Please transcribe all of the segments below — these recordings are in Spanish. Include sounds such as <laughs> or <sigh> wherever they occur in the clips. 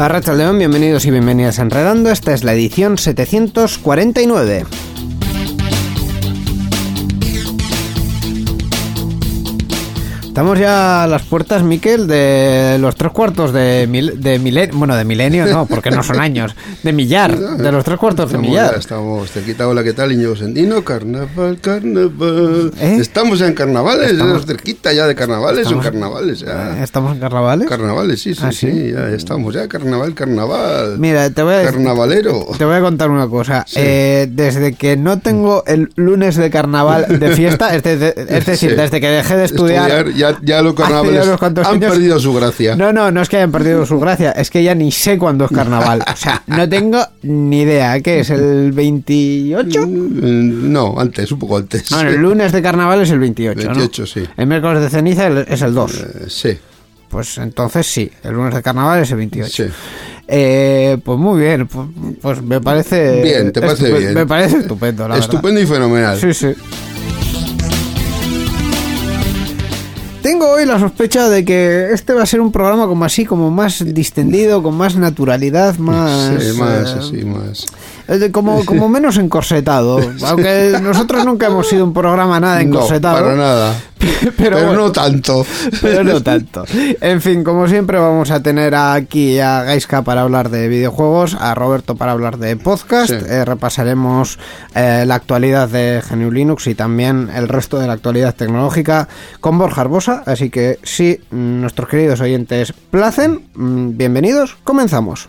Arracha León, bienvenidos y bienvenidas a Enredando. Esta es la edición 749. Estamos ya a las puertas, Miquel, de los tres cuartos de, mil, de milenio. Bueno, de milenio no, porque no son años. De millar. <laughs> De los tres cuartos de millar. ya estamos, te quita hola, ¿qué tal, Iñigo Sendino? Carnaval, carnaval. ¿Eh? Estamos ya en carnavales, Estamos- cerquita ya de carnavales, Estamos- son carnavales ya. ¿Estamos en carnavales? Carnavales, sí, sí, ¿Ah, sí, sí? ya estamos ya, carnaval, carnaval. Mira, te voy a Carnavalero. Te voy a contar una cosa. Eh, desde que no tengo el lunes de carnaval de fiesta, es, de- es decir, Sí. desde que dejé de estudiar. Ya, ya los carnavales han años- perdido su gracia. No, no, no es que hayan perdido su gracia, es que ya ni sé cuándo es carnaval. O sea, no tengo ni idea. ¿Qué es? ¿El 28? Mm, No, antes, un poco antes. Bueno, el lunes de carnaval es el 28. ¿no? 28, sí. El miércoles de ceniza es el 2. Eh, sí, Pues entonces sí, el lunes de carnaval es el 28. sí. Eh, pues muy bien, pues, pues me parece. Bien, te parece bien. Me parece estupendo, la verdad. Estupendo y fenomenal. Sí, sí. La sospecha de que este va a ser un programa como así, como más distendido, con más naturalidad, más... Sí, más eh, así, más. Como, como menos encorsetado. <laughs> Aunque nosotros nunca hemos sido un programa nada No, encorsetado. para nada. <laughs> Pero, Pero, bueno, no tanto. pero no tanto. En fin, como siempre vamos a tener aquí a Gaiska para hablar de videojuegos, a Roberto para hablar de podcast, Sí. eh, repasaremos eh, la actualidad de GNU Linux y también el resto de la actualidad tecnológica con Borja Arbosa, así que si nuestros queridos oyentes placen, mm, bienvenidos, comenzamos.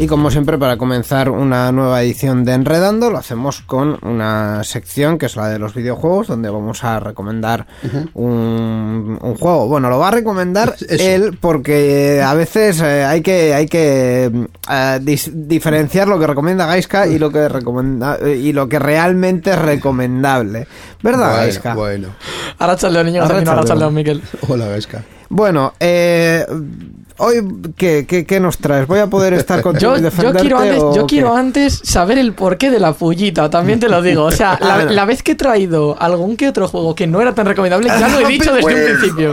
Y como siempre, para comenzar una nueva edición de Enredando, lo hacemos con una sección que es la de los videojuegos, donde vamos a recomendar un, un juego. Bueno, lo va a recomendar <laughs> Eso. él porque a veces eh, hay que hay que eh, dis- diferenciar lo que recomienda Gaiska y lo que recomenda y lo que realmente es recomendable. ¿Verdad, Bueno, Gaiska? bueno. Arratsaldeon, niño, Arratsaldeon. Arratsaldeon, Miquel. Hola, Gasca. Bueno, eh, hoy ¿qué, qué, qué nos traes? ¿Voy a poder estar contigo <laughs> Yo, y yo quiero, antes, o yo qué? quiero antes saber el porqué de la pullita, también te lo digo. O sea, <laughs> la, la vez que he traído algún que otro juego que no era tan recomendable, ya lo he dicho desde un <laughs> principio.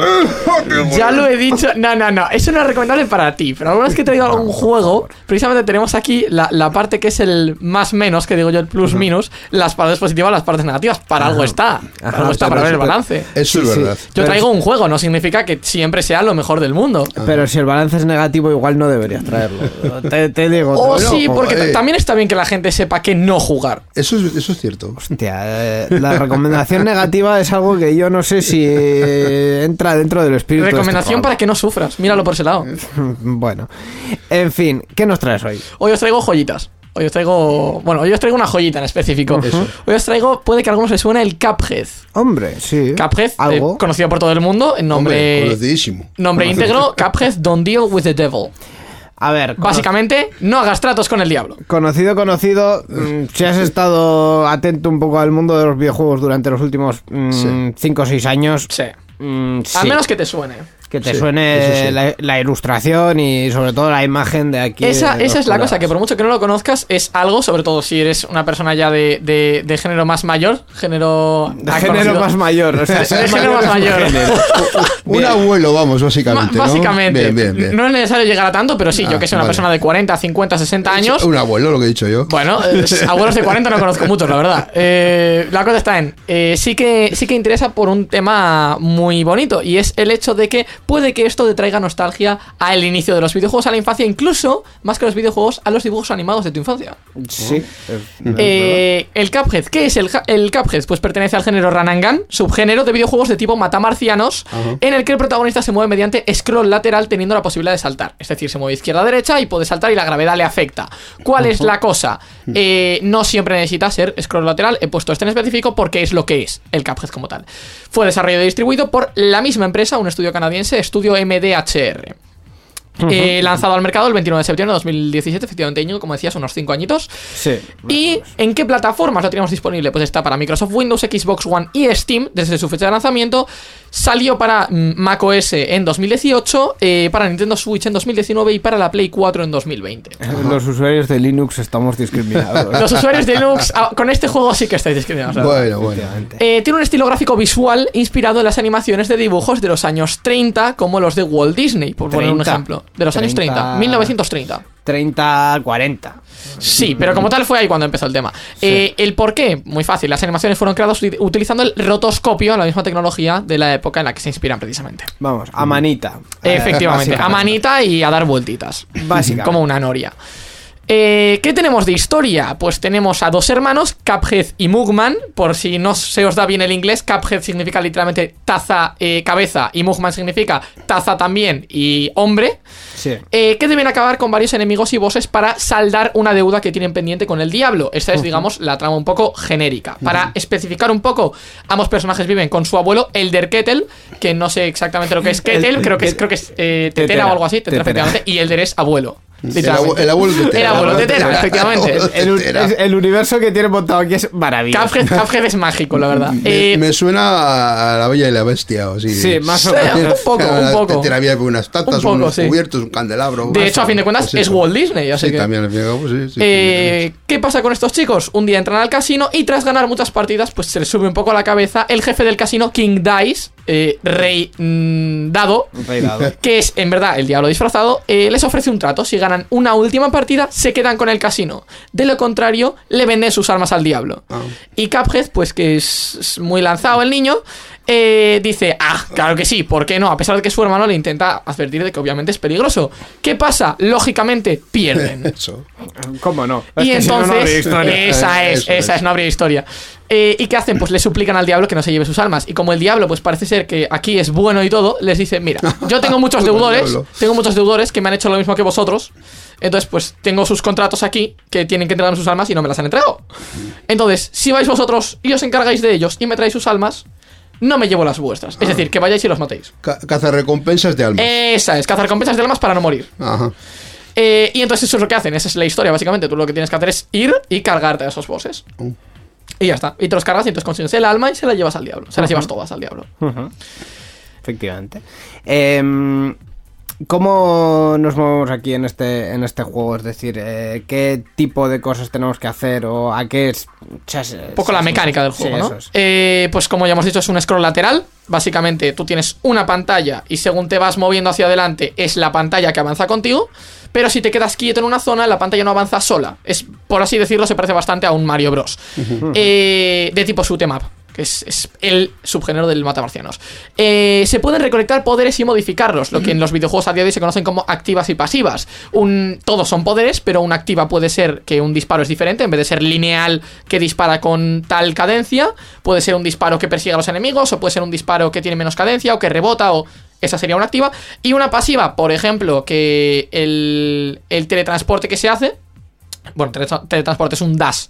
Ya lo he dicho. No, no, no. Eso no es recomendable para ti. Pero alguna vez que he traído algún juego, precisamente tenemos aquí la, la parte que es el más menos, que digo yo, el plus minus, las partes positivas, las partes negativas. Para algo está. Para algo está, para ver el balance. Eso es verdad. Yo traigo un juego, no significa que siempre sea lo mejor del mundo. Pero si el balance es negativo, igual no deberías traerlo. <laughs> Te, te digo. O te- sí, porque eh. ta- también está bien que la gente sepa que no jugar. Eso es, eso es cierto. Hostia, eh, la recomendación <laughs> negativa es algo que yo no sé si eh, entra dentro del espíritu. de este Recomendación para que no sufras. Míralo por ese lado. <laughs> Bueno, en fin, ¿qué nos traes hoy? Hoy os traigo joyitas. Hoy os traigo. Bueno, hoy os traigo una joyita en específico. Hoy os traigo, puede que a algunos les suene el Cuphead. Hombre, sí. Cuphead, eh, Algo. conocido por todo el mundo, en Hombre, nombre. conocidísimo. nombre íntegro, Cuphead Don't Deal with the Devil. A ver, Básicamente, no hagas tratos con el diablo. conocido, conocido. mm, si has estado atento un poco al mundo de los videojuegos durante los últimos Sí. 5 o 6 años, Sí. mm, Al sí, menos que te suene. Que te Sí, suene sí. la, la ilustración y sobre todo la imagen de aquí. Esa, de esa es la cosa, que por mucho que no lo conozcas, es algo, sobre todo si eres una persona ya de, de- de género más mayor, género... De ah, género conocido. más mayor. O sea, De género más mayor. Un abuelo, vamos, Ma- básicamente. ¿no? Básicamente. Bien, bien, bien. No es necesario llegar a tanto, pero sí, yo Ah, que soy una vale. persona de 40, 50, 60 años. Un abuelo, lo que he dicho yo. Bueno, eh, <laughs> abuelos de 40 no conozco muchos, la verdad. Eh, la cosa está en, eh, sí, que, sí que interesa por un tema muy bonito, y es el hecho de que puede que esto te traiga nostalgia al inicio de los videojuegos, a la infancia, incluso, más que los videojuegos, a los dibujos animados de tu infancia. Sí. es- Eh, el Cuphead, ¿qué es el, el Cuphead? Pues pertenece al género Run and Gun, subgénero de videojuegos de tipo matamarcianos, en el que el protagonista se mueve mediante scroll lateral teniendo la posibilidad de saltar. Es decir, se mueve izquierda a derecha y puede saltar y la gravedad le afecta. ¿Cuál es la cosa? Eh, no siempre necesita ser scroll lateral, he puesto este en específico porque es lo que es el Cuphead como tal. Fue desarrollado y distribuido por la misma empresa, un estudio canadiense, Estudio MDHR. Eh, lanzado al mercado el 29 de septiembre de 2017, efectivamente, Íñigo, como decías, unos 5 añitos. Sí. ¿Y en qué plataformas lo tenemos disponible? Pues está para Microsoft Windows, Xbox One y Steam desde su fecha de lanzamiento. Salió para macOS en 2018, eh, para Nintendo Switch en 2019 y para la Play 4 en 2020. Los usuarios de Linux estamos discriminados. <laughs> Los usuarios de Linux ah, con este juego sí que estáis discriminados. Bueno, bueno. Eh, tiene un estilo gráfico visual inspirado en las animaciones de dibujos de los años 30, como los de Walt Disney, por poner un 30. ejemplo. De los años 30, 30. 1930. 30, 40. Sí, pero como tal fue ahí cuando empezó el tema. Eh, ¿El por qué? Muy fácil. Las animaciones fueron creadas uti- utilizando el rotoscopio, la misma tecnología de la época en la que se inspiran precisamente. Vamos, a manita. Efectivamente, <laughs> a manita y a dar vueltitas. Básicamente. Como una noria. Eh, ¿Qué tenemos de historia? Pues tenemos a dos hermanos, Cuphead y Mugman. Por si no se os da bien el inglés, Cuphead significa literalmente taza, eh, cabeza, y Mugman significa taza también y hombre. Sí. Eh, que deben acabar con varios enemigos y bosses para saldar una deuda que tienen pendiente con el diablo. Esta es, digamos, la trama un poco genérica. Para especificar un poco, ambos personajes viven con su abuelo, Elder Kettle, que no sé exactamente lo que es Kettle, creo que es, creo que es eh, tetera, Tetera. o algo así, tetera, Tetera. efectivamente, y Elder es abuelo. El, literalmente. abu- el abuelo de Tera. El abuelo de Tera, efectivamente. El abuelo universo que tiene montado aquí es maravilloso. Cuphead, Cuphead es mágico, la verdad. Me, Eh, me suena a la Bella y la Bestia, o así. Sí, más o Sí, menos. un poco, un poco. Tera había unas tatas, Un poco, unos sí. cubiertos, un candelabro. de hecho, a fin de cuentas, Pues es. Walt Disney, así Sí, que... también, cabo, sí, sí, Eh, ¿Qué pasa con estos chicos? Un día entran al casino y tras ganar muchas partidas, pues se les sube un poco a la cabeza el jefe del casino, King Dice, eh, rey mm, dado, Rey dado. <laughs> que es en verdad el diablo disfrazado, eh, les ofrece un trato. Si ganan una última partida, se quedan con el casino. De lo contrario, le venden sus armas al diablo. Ah. Y Cuphead, pues que es es muy lanzado el niño, eh, dice, ah, claro que sí, ¿por qué no? A pesar de que su hermano le intenta advertir de que obviamente es peligroso. ¿Qué pasa? Lógicamente, pierden. <laughs> Eso. ¿Cómo no? Y Es que si no, entonces, historia. esa es, Eso esa es. no habría historia. Eh, ¿Y qué hacen? Pues le suplican al diablo que no se lleve sus almas. Y como el diablo, pues parece ser que aquí es bueno y todo, les dice, mira, yo tengo muchos <laughs> deudores, tengo muchos deudores que me han hecho lo mismo que vosotros. Entonces, pues tengo sus contratos aquí que tienen que entregarme sus almas y no me las han entregado. Entonces, si vais vosotros y os encargáis de ellos y me traéis sus almas, no me llevo las vuestras. Es decir, que vayáis y los matéis. Ca recompensas de alma. Esa es, cazar recompensas de almas para no morir. Ajá. Eh, y entonces eso es lo que hacen, esa es la historia, básicamente. Tú lo que tienes que hacer es ir y cargarte a esos bosses. Mm. Y ya está. Y te los cargas y entonces consigues el alma y se la llevas al diablo. Se las llevas todas al diablo. Efectivamente. Em, ¿Cómo nos movemos aquí en este, en este juego? Es decir, eh, ¿qué tipo de cosas tenemos que hacer o a qué es... Un poco la mecánica del juego, ¿no? es. Eh, pues como ya hemos dicho, es un scroll lateral. Básicamente, tú tienes una pantalla y según te vas moviendo hacia adelante, es la pantalla que avanza contigo. Pero si te quedas quieto en una zona, la pantalla no avanza sola. Es, por así decirlo, se parece bastante a un Mario Bros. Eh, de tipo shoot 'em up, que es, es el subgénero del matamarcianos. Eh, se pueden recolectar poderes y modificarlos, lo que en los videojuegos a día de hoy se conocen como activas y pasivas. Un, todos son poderes, pero una activa puede ser que un disparo es diferente, en vez de ser lineal que dispara con tal cadencia, puede ser un disparo que persigue a los enemigos, o puede ser un disparo que tiene menos cadencia, o que rebota, o esa sería una activa. Y una pasiva, por ejemplo, que el, el teletransporte que se hace, Bueno, teletransporte teletransporte es un dash,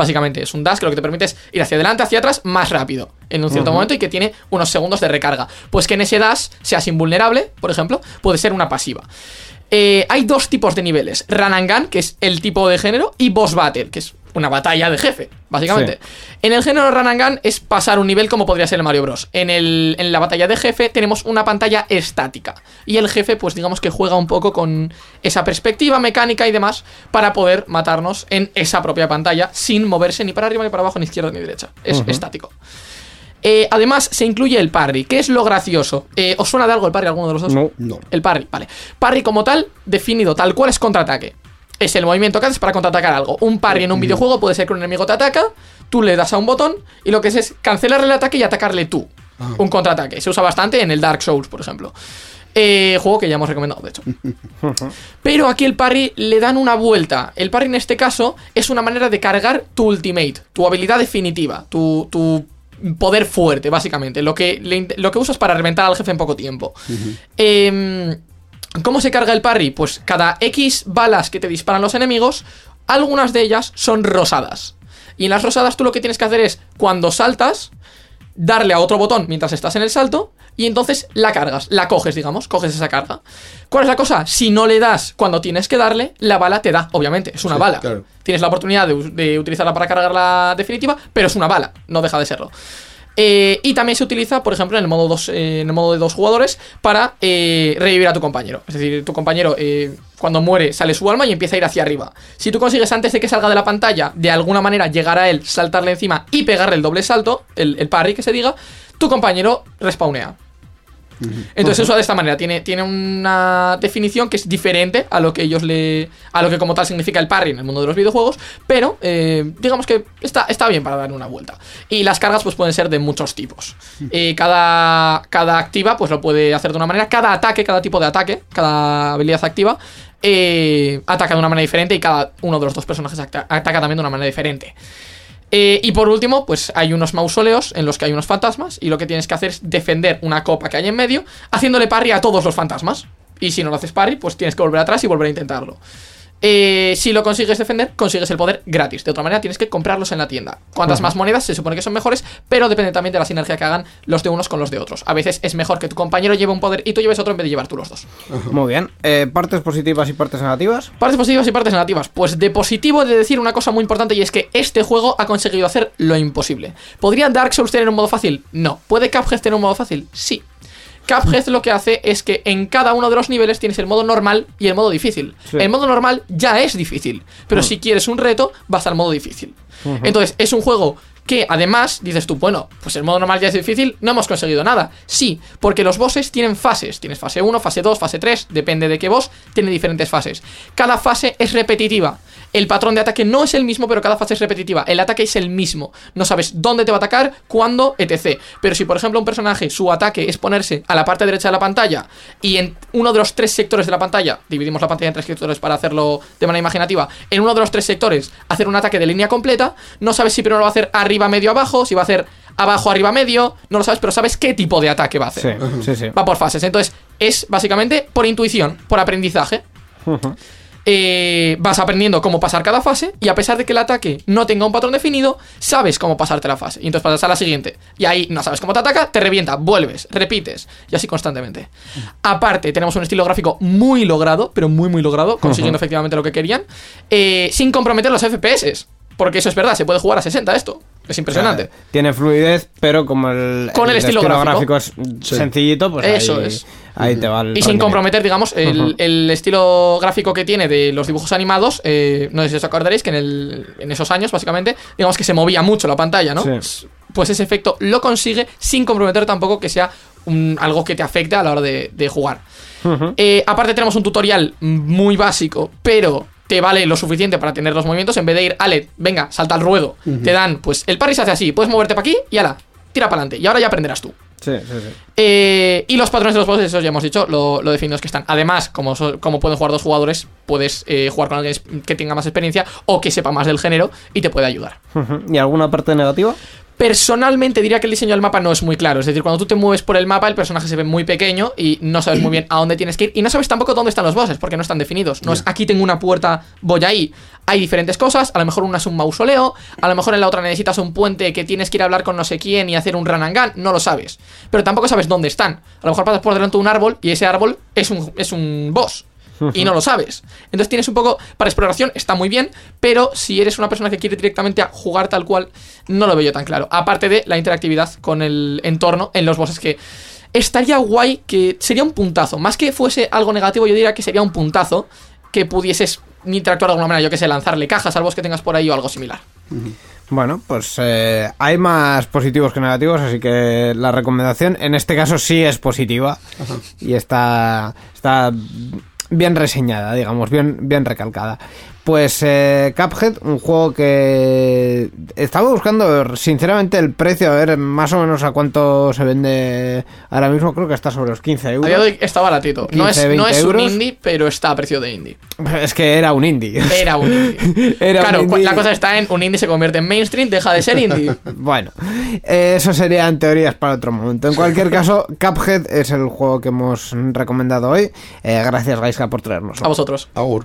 básicamente. Es un dash que lo que te permite es ir hacia adelante, hacia atrás, más rápido en un cierto momento y que tiene unos segundos de recarga. Pues que en ese dash seas invulnerable, por ejemplo, puede ser una pasiva. Eh, hay dos tipos de niveles: Run and Gun, que es el tipo de género, y Boss Battle, que es una batalla de jefe, básicamente. En el género Run and Gun es pasar un nivel como podría ser el Mario Bros. En, el, en la batalla de jefe tenemos una pantalla estática. Y el jefe, pues digamos que juega un poco con esa perspectiva mecánica y demás para poder matarnos en esa propia pantalla sin moverse ni para arriba, ni para abajo, ni izquierda ni derecha. Es estático. Eh, además, se incluye el parry. ¿Qué es lo gracioso? Eh, ¿Os suena de algo el parry alguno de los dos? No. No. El parry, vale. Parry como tal, definido tal cual es contraataque. Es el movimiento que haces para contraatacar algo. Un parry en un videojuego puede ser que un enemigo te ataca, tú le das a un botón y lo que es es cancelarle el ataque y atacarle tú. Un contraataque. Se usa bastante en el Dark Souls, por ejemplo. Eh, juego que ya hemos recomendado, de hecho. <laughs> Pero aquí el parry le dan una vuelta. El parry en este caso es una manera de cargar tu ultimate, tu habilidad definitiva, tu, tu poder fuerte, básicamente. Lo que, le lo que usas para reventar al jefe en poco tiempo. Em, ¿Cómo se carga el parry? Pues cada X balas que te disparan los enemigos, algunas de ellas son rosadas. Y en las rosadas tú lo que tienes que hacer es, cuando saltas, darle a otro botón mientras estás en el salto y entonces la cargas, la coges, digamos, coges esa carga. ¿Cuál es la cosa? Si no le das cuando tienes que darle, la bala te da, obviamente, es una Sí, bala. claro. Tienes la oportunidad de, de utilizarla para cargar la definitiva, pero es una bala, no deja de serlo. Eh, y también se utiliza, por ejemplo, en el modo, dos, eh, en el modo de dos jugadores para eh, revivir a tu compañero. Es decir, tu compañero cuando muere sale su alma y empieza a ir hacia arriba. Si tú consigues antes de que salga de la pantalla, de alguna manera llegar a él, saltarle encima y pegarle el doble salto, el, el parry que se diga, tu compañero respawnea. Entonces usa de esta manera, tiene, tiene una definición que es diferente a lo que ellos le. a lo que como tal significa el parry en el mundo de los videojuegos, pero eh, digamos que está, está bien para dar una vuelta. Y las cargas pues pueden ser de muchos tipos. Eh, cada, cada activa pues lo puede hacer de una manera, cada ataque, cada tipo de ataque, cada habilidad activa. eh, ataca de una manera diferente y cada uno de los dos personajes ataca también de una manera diferente. Eh, y por último, pues hay unos mausoleos en los que hay unos fantasmas y lo que tienes que hacer es defender una copa que hay en medio, haciéndole parry a todos los fantasmas. Y si no lo haces parry, pues tienes que volver atrás y volver a intentarlo. Eh, si lo consigues defender, consigues el poder gratis. De otra manera, tienes que comprarlos en la tienda. Cuantas más monedas, se supone que son mejores, pero depende también de la sinergia que hagan los de unos con los de otros. A veces es mejor que tu compañero lleve un poder y tú lleves otro en vez de llevar tú los dos. <laughs> Muy bien. Eh, ¿Partes positivas y partes negativas? Partes positivas y partes negativas. Pues de positivo he de decir una cosa muy importante y es que este juego ha conseguido hacer lo imposible. ¿Podría Dark Souls tener un modo fácil? No. ¿Puede Cuphead tener un modo fácil? Sí. Cuphead lo que hace es que en cada uno de los niveles tienes el modo normal y el modo difícil. Sí. El modo normal ya es difícil, pero si quieres un reto, vas al modo difícil. Entonces, es un juego que además dices tú, bueno, pues el modo normal ya es difícil, no hemos conseguido nada. Sí, porque los bosses tienen fases. Tienes fase 1, fase 2, fase 3, depende de qué boss, tiene diferentes fases. Cada fase es repetitiva. El patrón de ataque no es el mismo, pero cada fase es repetitiva. El ataque es el mismo. No sabes dónde te va a atacar, cuándo, etc. Pero si, por ejemplo, un personaje, su ataque es ponerse a la parte derecha de la pantalla y en uno de los tres sectores de la pantalla, dividimos la pantalla en tres sectores para hacerlo de manera imaginativa, en uno de los tres sectores hacer un ataque de línea completa, no sabes si primero lo va a hacer arriba, medio, abajo, si va a hacer abajo, arriba, medio, no lo sabes, pero sabes qué tipo de ataque va a Sí, hacer. sí, sí. Va por fases. Entonces, es básicamente por intuición, por aprendizaje. Eh, vas aprendiendo cómo pasar cada fase y a pesar de que el ataque no tenga un patrón definido, sabes cómo pasarte la fase. Y entonces pasas a la siguiente. Y ahí no sabes cómo te ataca, te revienta, vuelves, repites. Y así constantemente. Aparte, tenemos un estilo gráfico muy logrado, pero muy, muy logrado, consiguiendo efectivamente lo que querían, eh, sin comprometer los FPS. Porque eso es verdad, se puede jugar a 60 esto. Es impresionante. Tiene fluidez, pero como el, Con el estilo gráfico. es sencillito, pues Eso ahí, es. ahí te va el Y sin comprometer, digamos, el, el estilo gráfico que tiene de los dibujos animados, eh, no sé si os acordaréis que en, el- en esos años, básicamente, digamos que se movía mucho la pantalla, ¿no? Sí. Pues ese efecto lo consigue sin comprometer tampoco que sea un- algo que te afecte a la hora de, de jugar. Eh, aparte tenemos un tutorial muy básico, pero te vale lo suficiente para tener los movimientos. En vez de ir, Ale, venga, salta al ruedo. Te dan, pues el parry se hace así, puedes moverte para aquí y ala, tira para adelante. Y ahora ya aprenderás tú. Sí, sí, sí. Eh, y los patrones de los bosses, esos ya hemos dicho, lo, lo definidos que están. Además, como, so- como pueden jugar dos jugadores, puedes eh, jugar con alguien que tenga más experiencia o que sepa más del género y te puede ayudar. ¿Y alguna parte negativa? Personalmente diría que el diseño del mapa no es muy claro. Es decir, cuando tú te mueves por el mapa, el personaje se ve muy pequeño y no sabes muy bien a dónde tienes que ir. Y no sabes tampoco dónde están los bosses, porque no están definidos. No es aquí tengo una puerta, voy ahí. Hay diferentes cosas. A lo mejor una es un mausoleo. A lo mejor en la otra necesitas un puente que tienes que ir a hablar con no sé quién y hacer un run and gun. No lo sabes. Pero tampoco sabes dónde están. A lo mejor pasas por delante de un árbol y ese árbol es un, es un boss y no lo sabes. Entonces tienes un poco para exploración, está muy bien, pero si eres una persona que quiere directamente a jugar tal cual, no lo veo yo tan claro. Aparte de la interactividad con el entorno en los bosses que estaría guay, que sería un puntazo. Más que fuese algo negativo, yo diría que sería un puntazo que pudieses interactuar de alguna manera, yo que sé, lanzarle cajas al boss que tengas por ahí o algo similar. Bueno, pues eh, hay más positivos que negativos, así que la recomendación en este caso sí es positiva y está, está bien reseñada, digamos, bien, bien recalcada. Pues eh, Cuphead, un juego que estaba buscando sinceramente el precio, a ver más o menos a cuánto se vende ahora mismo, creo que está sobre los 15 A euros. está baratito. no 15, es, no 20 es un indie, pero está a precio de indie. Es que era un indie. Era un indie. <laughs> Era un claro, indie. la cosa está en un indie se convierte en mainstream, deja de ser indie. <laughs> Bueno, eh, eso serían teorías para otro momento. En cualquier caso, Cuphead es el juego que hemos recomendado hoy. Eh, gracias, Gaiska, por traernos. A vosotros. Agur.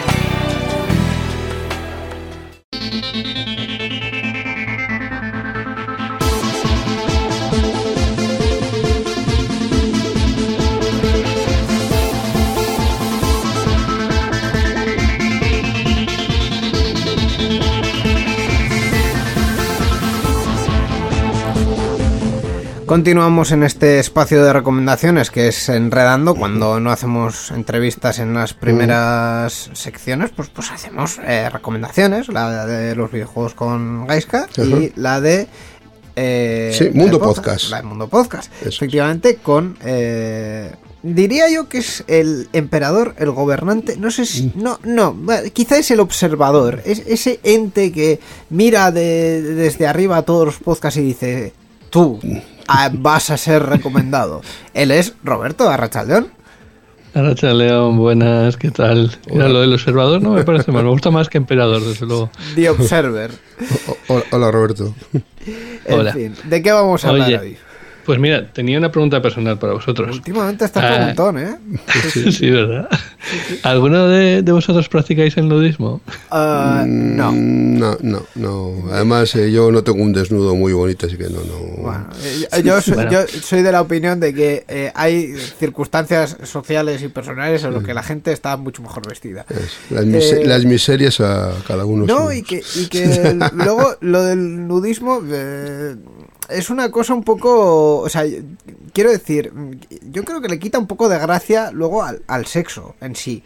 Continuamos en este espacio de recomendaciones que es enredando. Cuando no hacemos entrevistas en las primeras secciones, pues, pues hacemos eh, recomendaciones. La de los videojuegos con Gaiska y la de. eh, Sí, la de Mundo Podcast. La de Mundo Podcast. Eso es. Efectivamente, con. eh, diría yo que es el emperador, el gobernante. No sé Mm. si. No, no. bueno, Quizá es el observador. Es ese ente que mira de- desde arriba a todos los podcasts y dice: Tú ah, vas a ser recomendado. Él es Roberto Arrachaldeón. Aracha León, buenas, ¿qué tal? Mira, lo del observador no me parece mal, me gusta más que emperador, desde luego. The Observer. O- o- hola, Roberto. En Hola. fin, ¿de qué vamos a hablar Oye, hoy? Pues mira, tenía una pregunta personal para vosotros. Últimamente estás Ah. preguntón, ¿eh? Sí, ¿verdad? ¿Alguno de, de vosotros practicáis el nudismo? Ah, no. Mm, No, no, no. Además, eh, yo no tengo un desnudo muy bonito, así que no, no. Bueno, eh, yo, soy, Bueno. yo soy de la opinión de que eh, hay circunstancias sociales y personales en las que la gente está mucho mejor vestida. Es- las, mise- Eh, las miserias a cada uno. No, y que, y que luego lo del nudismo eh, es una cosa un poco. O sea, quiero decir, yo creo que le quita un poco de gracia luego al, al sexo en sí.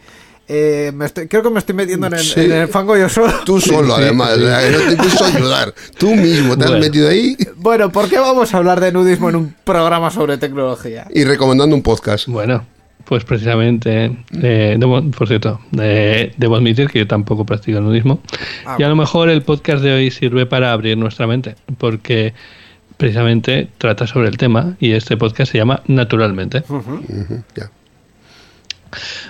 Eh, me estoy- creo que me estoy metiendo en el, Sí. en el fango yo solo. Tú solo, además. no te ayudar. Tú mismo te has metido ahí Bueno, ¿por qué vamos a hablar de nudismo en un programa sobre tecnología? y recomendando un podcast. Bueno, pues precisamente, eh, debo- por cierto, eh, debo admitir que yo tampoco practico el nudismo. Ah, y a lo mejor el podcast de hoy sirve para abrir nuestra mente, porque precisamente trata sobre el tema y este podcast se llama Naturalmente. Ya.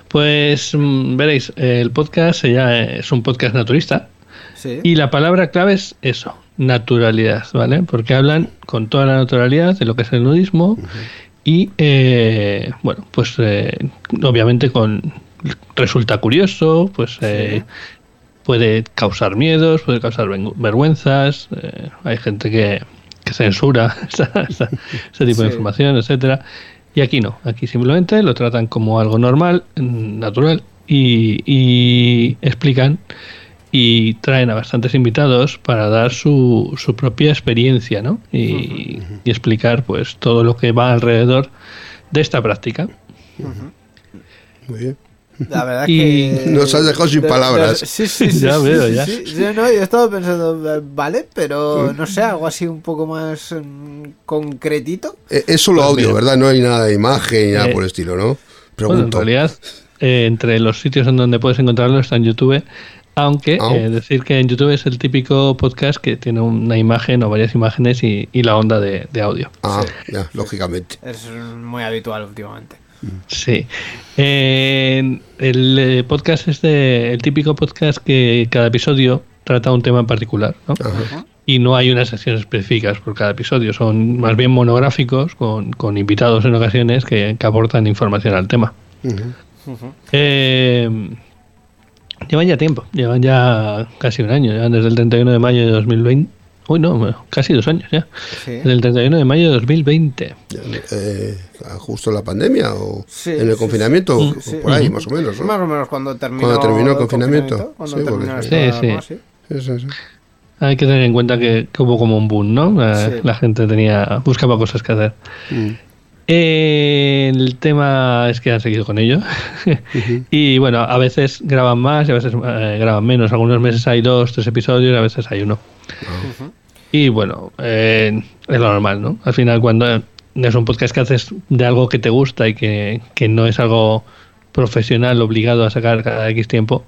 Pues mm, veréis, el podcast ya es un podcast naturista Sí. y la palabra clave es eso, naturalidad, ¿vale? Porque hablan con toda la naturalidad de lo que es el nudismo y, eh, bueno, pues eh, obviamente con resulta curioso, pues eh, puede causar miedos, puede causar vergüenzas, eh, hay gente que, que censura <laughs> este tipo de información, etcétera. Y aquí no, aquí simplemente lo tratan como algo normal, natural, y, y explican y traen a bastantes invitados para dar su, su propia experiencia, ¿no? Y, y explicar pues todo lo que va alrededor de esta práctica. Muy bien. La verdad Y- que... Nos has dejado sin de- palabras. de- sí, sí, sí. <laughs> Ya sí, veo, sí, ya. sí. Sí, no, yo estaba pensando, vale, pero no sé, algo así un poco más mm, concretito. Eh, Es solo Pues audio, mira. ¿verdad? No hay nada de imagen ni nada Eh, por el estilo, ¿no? Bueno, en Pregunto. realidad, eh, entre los sitios en donde puedes encontrarlo está en YouTube, aunque Ah. eh, decir que en YouTube es el típico podcast que tiene una imagen o varias imágenes y, y la onda de, de audio. ah, ya, lógicamente. Es muy habitual últimamente. Sí. Eh, el podcast es de, el típico podcast que cada episodio trata un tema en particular, ¿no? Y no hay unas secciones específicas por cada episodio, son más bien monográficos con, con invitados en ocasiones que, que aportan información al tema. Eh, llevan ya tiempo, llevan ya casi un año, llevan desde el 31 de mayo de 2020. Uy, no, casi dos años ya. Sí. Desde el 31 de mayo de 2020. Eh, justo en la pandemia o Sí, en el sí, confinamiento, o por ahí, más o menos, ¿no? Más o menos cuando terminó, Cuando terminó el confinamiento. Cuando Sí, terminó Sí, sí. Hay que tener en cuenta que, que hubo como un boom, ¿no? La, Sí. la gente tenía buscaba cosas que hacer. Mm. Eh, el tema es que han seguido con ello. <laughs> y bueno, a veces graban más y a veces eh, graban menos. Algunos meses hay dos, tres episodios, a veces hay uno. Y bueno, eh, es lo normal, ¿no? Al final, cuando es un podcast que haces de algo que te gusta y que, que no es algo profesional obligado a sacar cada X tiempo,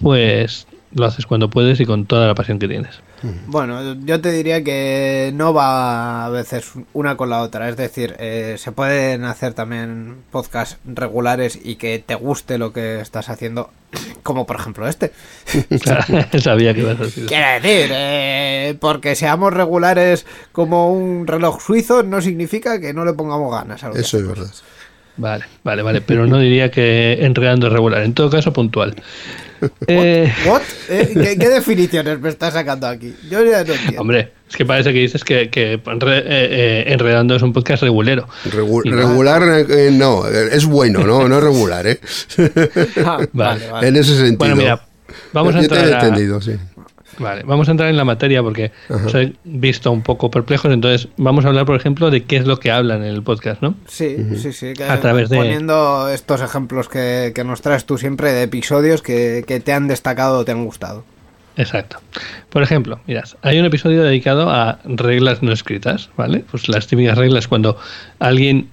pues lo haces cuando puedes y con toda la pasión que tienes. Bueno, yo te diría que no va a veces una con la otra. Es decir, eh, se pueden hacer también podcasts regulares y que te guste lo que estás haciendo, como por ejemplo este. <laughs> <laughs> Sabía que ibas a decir. Quiero decir, eh, porque seamos regulares como un reloj suizo no significa que no le pongamos ganas a lo que Eso es verdad. Vale, vale, vale, pero no diría que enredando es regular, en todo caso puntual. Eh, ¿What? Eh, <laughs> ¿Qué, qué definiciones me estás sacando aquí? Yo ya no entiendo. hombre, es que parece que dices que, que enre- eh, eh, enredando es un podcast regulero. Regu- regular, eh, no, es bueno, no, no es regular, ¿eh? <laughs> Ah, vale, vale. En ese sentido. Bueno, mira, vamos a Yo te he entrar a- entendido, sí. Vale, vamos a entrar en la materia porque Ajá. os he visto un poco perplejos, entonces vamos a hablar, por ejemplo, de qué es lo que hablan en el podcast, ¿no? Sí, sí, sí. que A través de- Poniendo estos ejemplos que, que nos traes tú siempre de episodios que, que te han destacado o te han gustado. Exacto. Por ejemplo, mirad, hay un episodio dedicado a reglas no escritas, ¿vale? Pues las típicas reglas cuando alguien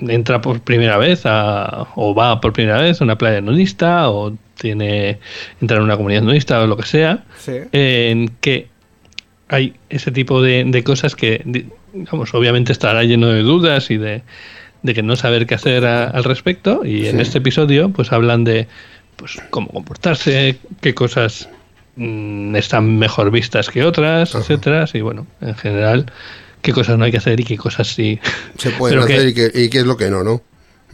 entra por primera vez a- o va por primera vez a una playa nudista o tiene entra en una comunidad nudista o lo que sea, Sí. en que hay ese tipo de, de cosas que, di- vamos, obviamente estará lleno de dudas y de, de que no saber qué hacer a- al respecto. Y en este episodio, pues hablan de pues cómo comportarse, qué cosas mm, están mejor vistas que otras, etcétera. Y bueno, en general, qué cosas no hay que hacer y qué cosas sí. Se pueden que- hacer y, que, y qué es lo que no, ¿no?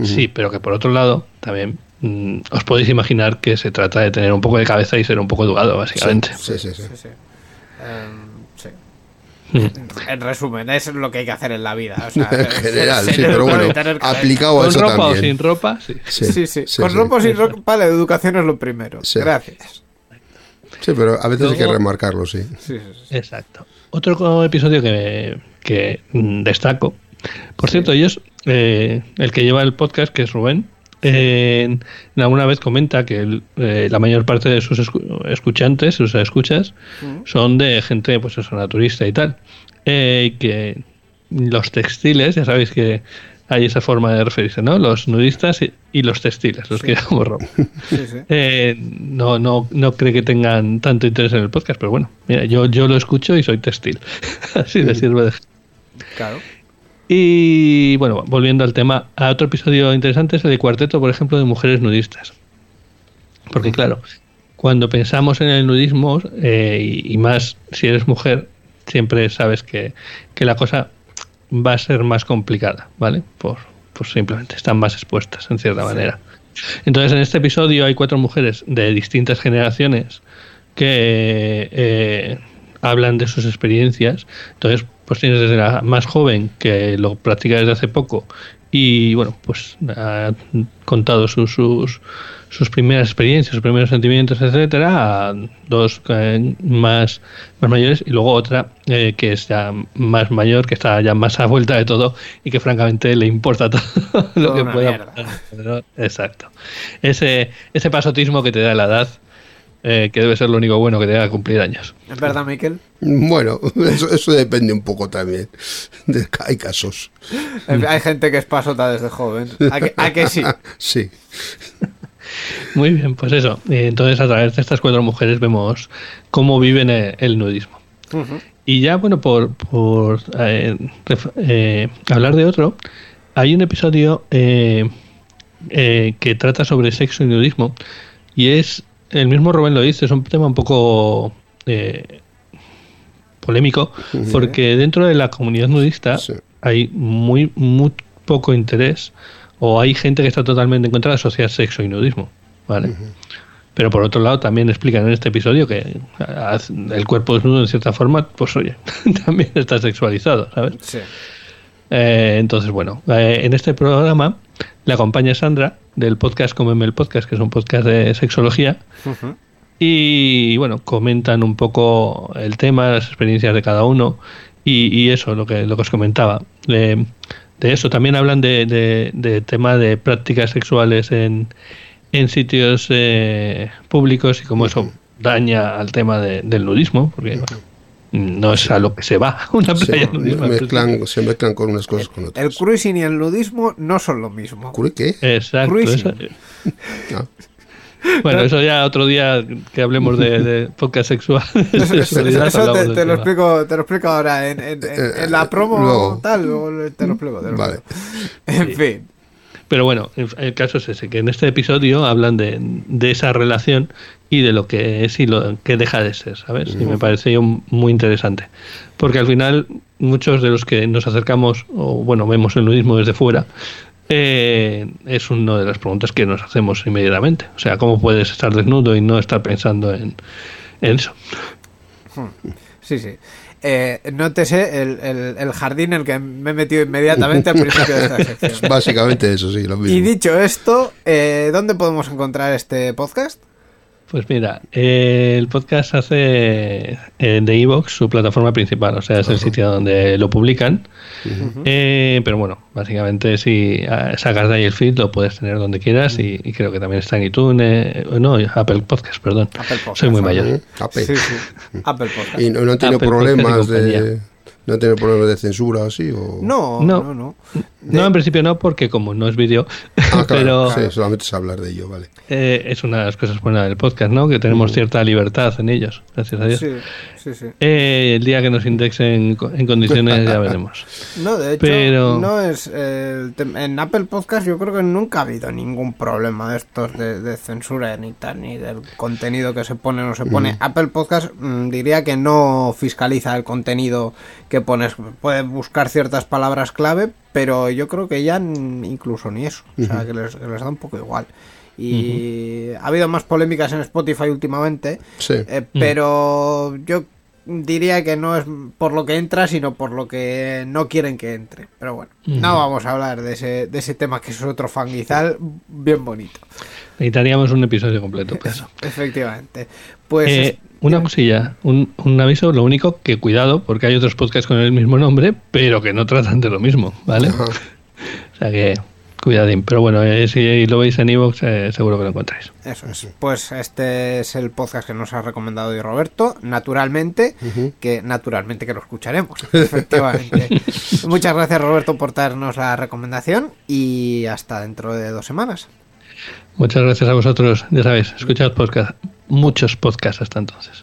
Sí, pero que por otro lado, también mm, os podéis imaginar que se trata de tener un poco de cabeza y ser un poco educado, básicamente. Sí, sí, sí. Sí, sí. Em, sí. Mm. En resumen, es lo que hay que hacer en la vida. o sea, <laughs> En general, sí, pero bueno, aplicado a Con eso ropa o también. sin ropa, sí. Sí, Sí, sí. sí, Con sí. ropa o sin ropa, la educación es lo primero. Sí. Gracias. Sí, pero a veces hay que remarcarlo, sí. Sí, sí, sí. Exacto. Otro episodio que, que mm, destaco. Por cierto, ellos, eh, el que lleva el podcast, que es Rubén, eh, en alguna vez comenta que el- eh, la mayor parte de sus escu- escuchantes, sus escuchas, son de gente, pues eso, naturista y tal. Eh, que los textiles, ya sabéis que hay esa forma de referirse, ¿no? Los nudistas y, y los textiles, los que. <laughs> Sí, sí. Eh, no, no, no cree que tengan tanto interés en el podcast, pero bueno, mira, yo, yo lo escucho y soy textil. <laughs> Así de sirve de Claro. Y bueno, volviendo al tema, a otro episodio interesante es el de cuarteto, por ejemplo, de mujeres nudistas. Porque claro, cuando pensamos en el nudismo, eh, y, y más si eres mujer, siempre sabes que, que la cosa va a ser más complicada, ¿vale? Por, por simplemente están más expuestas en cierta manera. Entonces, en este episodio hay cuatro mujeres de distintas generaciones que eh, hablan de sus experiencias. Entonces, pues tienes desde la más joven que lo practica desde hace poco y bueno, pues ha contado sus, sus, sus primeras experiencias, sus primeros sentimientos, etcétera, a dos eh, más, más mayores y luego otra eh, que es ya más mayor, que está ya más a vuelta de todo y que francamente le importa <laughs> todo lo que pueda mierda. Exacto. Ese, ese pasotismo que te da la edad, eh, que debe ser lo único bueno que te haga cumplir años. ¿Es verdad, Miquel? Bueno, <laughs> eso, eso depende un poco también. <laughs> De- hay casos. Hay gente que es pasota desde joven. ¿A que, a que sí? <laughs> Sí. Muy bien, pues eso. Entonces, a través de estas cuatro mujeres vemos cómo viven eh, el nudismo. Y ya, bueno, por, por eh, ref- eh, hablar de otro, hay un episodio eh, eh, que trata sobre sexo y nudismo. Y es, el mismo Rubén lo dice, es un tema un poco eh, polémico, porque dentro de la comunidad nudista Sí. hay muy, muy poco interés, o hay gente que está totalmente en contra de asociar sexo y nudismo. ¿vale? Pero por otro lado, también explican en este episodio que el cuerpo desnudo, en cierta forma, pues oye, <laughs> también está sexualizado, ¿sabes? Sí. Eh, entonces, bueno, eh, en este programa le acompaña Sandra del podcast Comeme el Podcast, que es un podcast de sexología. Y bueno, comentan un poco el tema, las experiencias de cada uno y, y eso, lo que, lo que os comentaba. Eh, de eso también hablan de, de, de tema de prácticas sexuales en, en sitios eh, públicos y cómo eso daña al tema de- del nudismo, porque bueno, no es a lo que se va <laughs> una Sí, playa nudismo. mezclan, se mezclan con unas cosas con otras. El cruising y el nudismo no son lo mismo. ¿Cure qué? Exacto. Cruising. eso- Ah. bueno, eso ya otro día que hablemos de, de <laughs> podcast sexual. Eso, te, lo explico, te lo explico ahora en, en- en- en la promo luego. tal, luego te lo explico. te lo Vale. explico. En fin. Pero bueno, el caso es ese, que en este episodio hablan de, de esa relación y de lo que es y lo que deja de ser, ¿sabes? Y me parece yo muy interesante. Porque al final, muchos de los que nos acercamos, o bueno, vemos el nudismo desde fuera, eh, es una de las preguntas que nos hacemos inmediatamente. O sea, ¿cómo puedes estar desnudo y no estar pensando en, en eso? Sí, sí. Eh, nótese el, el, el jardín en el que me he metido inmediatamente al principio de esta <laughs> sección. Básicamente eso, sí, lo Y mismo. dicho esto, eh, ¿dónde podemos encontrar este podcast? Pues mira, eh, el podcast hace eh, de Evox su plataforma principal, o sea, es el sitio donde lo publican. Eh, pero bueno, básicamente si ah, sacas de ahí el feed lo puedes tener donde quieras y, y creo que también está en iTunes, eh, no, Apple Podcast, perdón. Apple Podcast, Soy muy Apple. mayor. Ape. Sí, sí. <laughs> Apple Podcast. Y no, no tiene Apple problemas de. No tiene problemas de censura o así. O... No, No. no, no. No, en principio no, porque como no es vídeo, Ah, <laughs> claro, pero sí, solamente es hablar de ello, vale. eh, es una de las cosas buenas del podcast, ¿no? Que tenemos cierta libertad en ellos, gracias a Dios. Sí, sí, sí. Eh, el día que nos indexen en condiciones ya veremos. <laughs> No, de hecho, Pero- no es. eh, en Apple Podcast yo creo que nunca ha habido ningún problema de estos de, de censura ni tal, ni del contenido que se pone o no se pone. Apple Podcast mm, diría que no fiscaliza el contenido que pones. Puede buscar ciertas palabras clave, pero yo creo que ya incluso ni eso. O sea, que les, que les da un poco igual. Y ha habido más polémicas en Spotify últimamente. Sí. Eh, pero yo diría que no es por lo que entra, sino por lo que no quieren que entre. Pero bueno, no vamos a hablar de ese, de ese tema que es otro fanguizal bien bonito. Necesitaríamos un episodio completo eso. Efectivamente. Pues Eh, es- una cosilla, un, un aviso, lo único que cuidado, porque hay otros podcasts con el mismo nombre, pero que no tratan de lo mismo, ¿vale? Ajá. <laughs> O sea que cuidadín. Pero bueno, eh, si lo veis en iVoox, eh, seguro que lo encontráis. eso es. Pues este es el podcast que nos ha recomendado hoy Roberto, naturalmente, que naturalmente que lo escucharemos. <laughs> Efectivamente. <laughs> Muchas gracias Roberto por darnos la recomendación y hasta dentro de dos semanas. Muchas gracias a vosotros. Ya sabéis, escuchad podcast, muchos podcasts hasta entonces.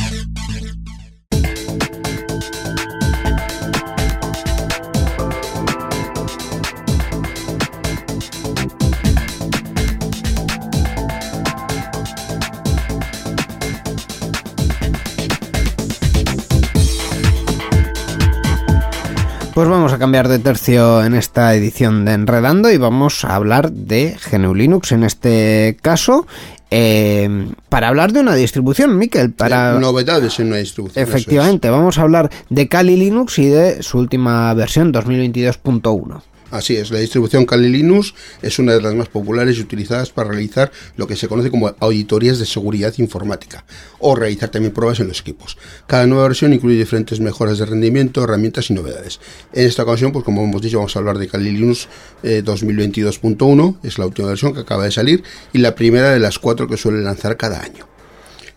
Pues vamos a cambiar de tercio en esta edición de Enredando y vamos a hablar de GNU Linux en este caso. eh, para hablar de una distribución, Miquel, para... Novedades en una distribución. Efectivamente, vamos a hablar de Kali Linux y de su última versión 2022.1. Así es, la distribución Kali Linux es una de las más populares y utilizadas para realizar lo que se conoce como auditorías de seguridad informática o realizar también pruebas en los equipos. Cada nueva versión incluye diferentes mejoras de rendimiento, herramientas y novedades. En esta ocasión, pues como hemos dicho, vamos a hablar de Kali Linux eh, 2022.1, es la última versión que acaba de salir y la primera de las cuatro que suele lanzar cada año.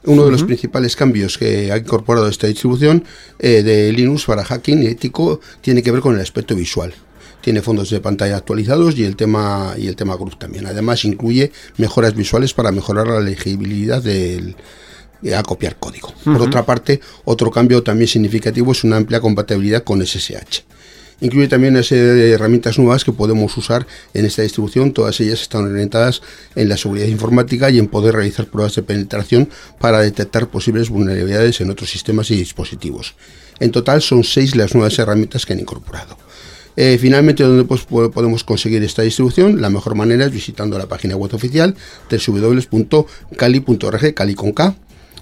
Uno de los principales cambios que ha incorporado esta distribución eh, de Linux para hacking ético tiene que ver con el aspecto visual. Tiene fondos de pantalla actualizados y el tema y el tema también. Además incluye mejoras visuales para mejorar la legibilidad del a copiar código. Por otra parte, otro cambio también significativo es una amplia compatibilidad con SSH. Incluye también una serie de herramientas nuevas que podemos usar en esta distribución. Todas ellas están orientadas en la seguridad informática y en poder realizar pruebas de penetración para detectar posibles vulnerabilidades en otros sistemas y dispositivos. En total son seis las nuevas herramientas que han incorporado. Eh, finalmente, ¿dónde pues, po- podemos conseguir esta distribución? La mejor manera es visitando la página web oficial www.cali.org, cali con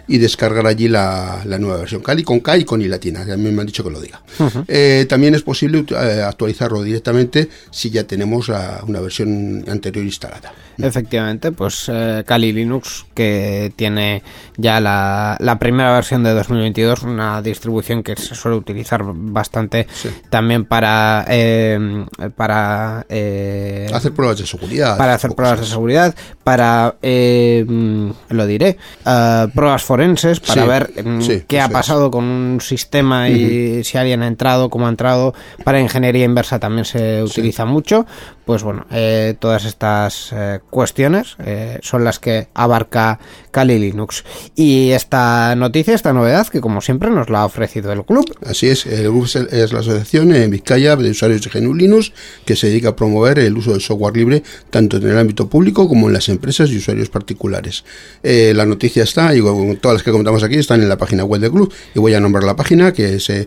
y descargar allí la, la nueva versión. Cali con K y con I latina, que a mí me han dicho que lo diga. Eh, también es posible eh, actualizarlo directamente si ya tenemos una versión anterior instalada. Efectivamente, pues eh, Kali Linux, que tiene ya la, la primera versión de 2022, una distribución que se suele utilizar bastante también para eh, para Hacer pruebas de seguridad. para hacer pruebas de seguridad, para, lo diré, eh, pruebas forenses, para Sí, ver mm, sí, qué ha es. pasado con un sistema y si alguien ha entrado, cómo ha entrado. Para ingeniería inversa también se utiliza mucho. Pues bueno, eh, todas estas eh, cuestiones eh, son las que abarca Kali Linux. Y esta noticia, esta novedad, que como siempre nos la ha ofrecido el club. Así es, el GUP es, la asociación en Vizcaya de usuarios de GNU Linux que se dedica a promover el uso del software libre tanto en el ámbito público como en las empresas y usuarios particulares. Eh, la noticia está, y todas las que comentamos aquí están en la página web del club y voy a nombrar la página que es eh,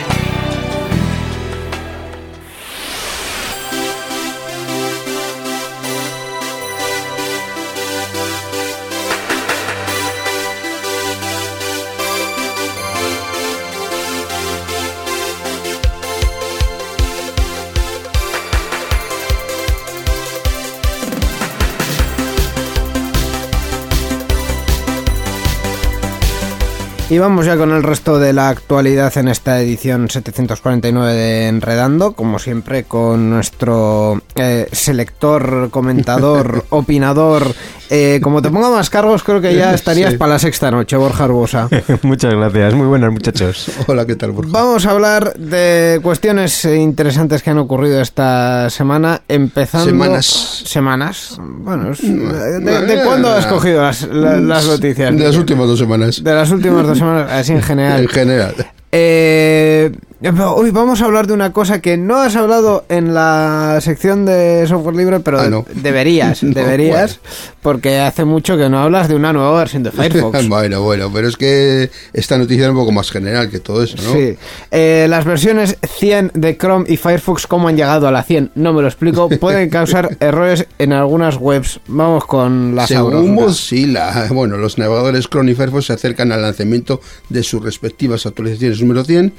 Y vamos ya con el resto de la actualidad en esta edición 749 de Enredando, como siempre con nuestro eh, selector, comentador, <laughs> opinador. Eh, como te ponga más cargos, creo que ya <laughs> estarías Sí. para la sexta noche, Borja Arbosa. <laughs> Muchas gracias, muy buenas muchachos. <laughs> Hola, ¿qué tal, Borja? Vamos a hablar de cuestiones interesantes que han ocurrido esta semana, empezando... Semanas. Semanas. Bueno, es- ¿de, de cuándo has cogido las, la- las noticias? De las últimas dos semanas. De las últimas dos semanas, así en general. En general. Eh, hoy vamos a hablar de una cosa que no has hablado en la sección de software libre, pero Ah, no. deberías, <laughs> No, deberías, porque hace mucho que no hablas de una nueva versión de Firefox. <laughs> bueno, bueno, pero es que esta noticia es un poco más general que todo eso, ¿no? Sí. Eh, las versiones 100 de Chrome y Firefox, ¿cómo han llegado a la 100? No me lo explico. <laughs> Pueden causar errores en algunas webs. Vamos con la Según. Mozilla, bueno, los navegadores Chrome y Firefox se acercan al lanzamiento de sus respectivas actualizaciones número 100,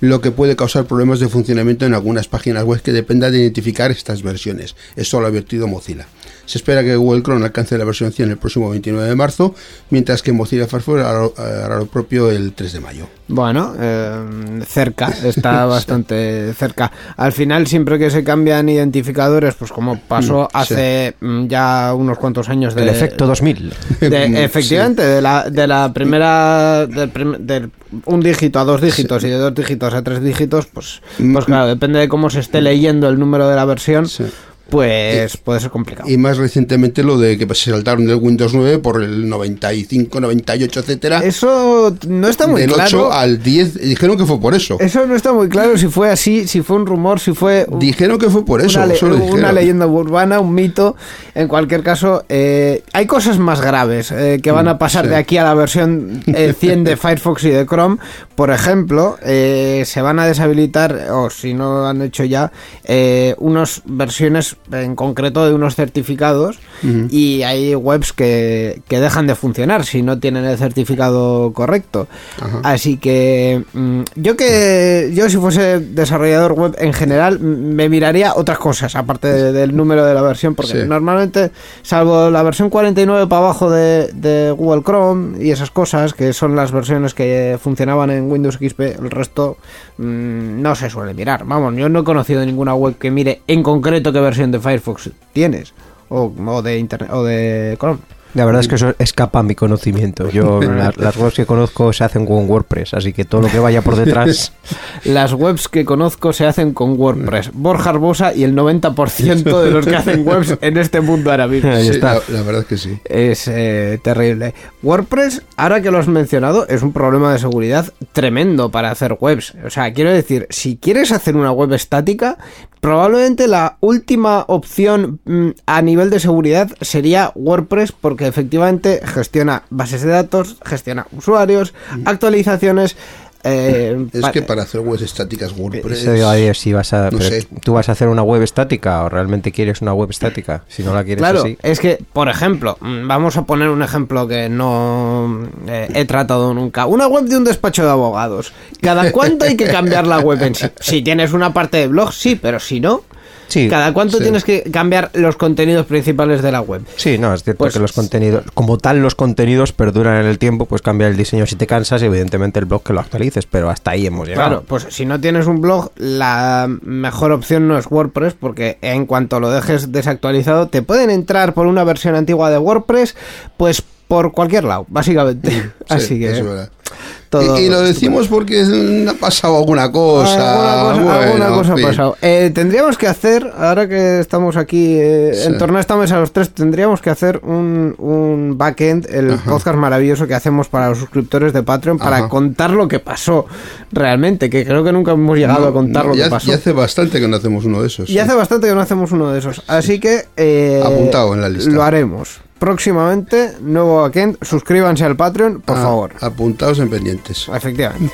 lo que puede causar problemas de funcionamiento en algunas páginas web que dependan de identificar estas versiones. Esto lo ha advertido Mozilla. Se espera que Google Chrome alcance la versión 100 el próximo 29 de marzo, mientras que Mozilla Firefox hará, hará lo propio el 3 de mayo. Bueno, eh, cerca, está <laughs> bastante cerca. Al final, siempre que se cambian identificadores, pues como pasó Mm, hace mm, ya unos cuantos años de, El efecto 2000. de- <laughs> efectivamente, de la, de la primera, del prim- del un dígito a dos dígitos y de dos dígitos a tres dígitos, pues, pues claro, depende de cómo se esté leyendo el número de la versión, Pues puede ser complicado. Y más recientemente lo de que se saltaron del Windows 9 por el 95, 98, etcétera. Eso no está muy del 8 claro. al 10. y Dijeron que fue por eso. Eso no está muy claro si fue así, si fue un rumor, si fue un- Dijeron que fue por eso. una, le- eso lo una dijeron. leyenda urbana, un mito. En cualquier caso, eh, hay cosas más graves eh, que van a pasar Mm, sí. de aquí a la versión eh, <laughs> 100 de Firefox y de Chrome. Por ejemplo, eh, se van a deshabilitar, o si no lo han hecho ya, eh, unas versiones en concreto de unos certificados y hay webs que, que dejan de funcionar si no tienen el certificado correcto. Así que mm, yo que yo si fuese desarrollador web en general me miraría otras cosas aparte de- del número de la versión porque Sí. normalmente salvo la versión 49 para abajo de, de Google Chrome y esas cosas que son las versiones que funcionaban en Windows XP el resto mm, no se suele mirar vamos yo no he conocido ninguna web que mire en concreto qué versión de Firefox tienes o, o de internet o de Chrome La verdad es que eso escapa a mi conocimiento. Yo <laughs> las, las webs que conozco se hacen con WordPress, así que todo lo que vaya por detrás. <laughs> Las webs que conozco se hacen con WordPress. Borja Arbosa y el 90% de los que hacen webs en este mundo ahora mismo. Ahí Sí, está. La, la verdad es que sí. Es eh, terrible. WordPress, ahora que lo has mencionado, es un problema de seguridad tremendo para hacer webs. O sea, quiero decir, si quieres hacer una web estática, probablemente la última opción mm, a nivel de seguridad sería WordPress porque efectivamente gestiona bases de datos, gestiona usuarios, actualizaciones. Eh, Es pa- que para hacer webs estáticas WordPress. Eso digo, ahí si vas a, no pero sé. ¿Tú vas a hacer una web estática o realmente quieres una web estática? Si no la quieres Claro, así. es que, por ejemplo, mm, vamos a poner un ejemplo que no eh, he tratado nunca. Una web de un despacho de abogados. ¿Cada cuánto hay que cambiar la web en sí? Si tienes una parte de blog, sí, pero si no, Sí, ¿cada cuánto sí. tienes que cambiar los contenidos principales de la web? sí, no, es cierto Pues- que los contenidos, como tal los contenidos perduran en el tiempo, pues cambia el diseño si te cansas y evidentemente el blog que lo actualices, pero hasta ahí hemos llegado. Claro, pues si no tienes un blog, la mejor opción no es WordPress, porque en cuanto lo dejes desactualizado, te pueden entrar por una versión antigua de WordPress, pues por cualquier lado, básicamente. Sí, <laughs> Así que eso es verdad. todo- y, y lo decimos porque ha pasado alguna cosa. Alguna cosa, bueno, alguna cosa en ha pasado. Eh, tendríamos que hacer, ahora que estamos aquí eh, Sí. en torno a esta mesa los tres, tendríamos que hacer un, un backend, el podcast maravilloso que hacemos para los suscriptores de Patreon, para Ajá. contar lo que pasó realmente, que creo que nunca hemos llegado No, a contar no, lo ya, que pasó. ya hace bastante que no hacemos uno de esos. Y hace bastante que no hacemos uno de esos. Así que. eh, Apuntado en la lista. Lo haremos. Próximamente, nuevo backend. Suscríbanse al Patreon, por Ah, favor. Apuntados en pendientes. Efectivamente.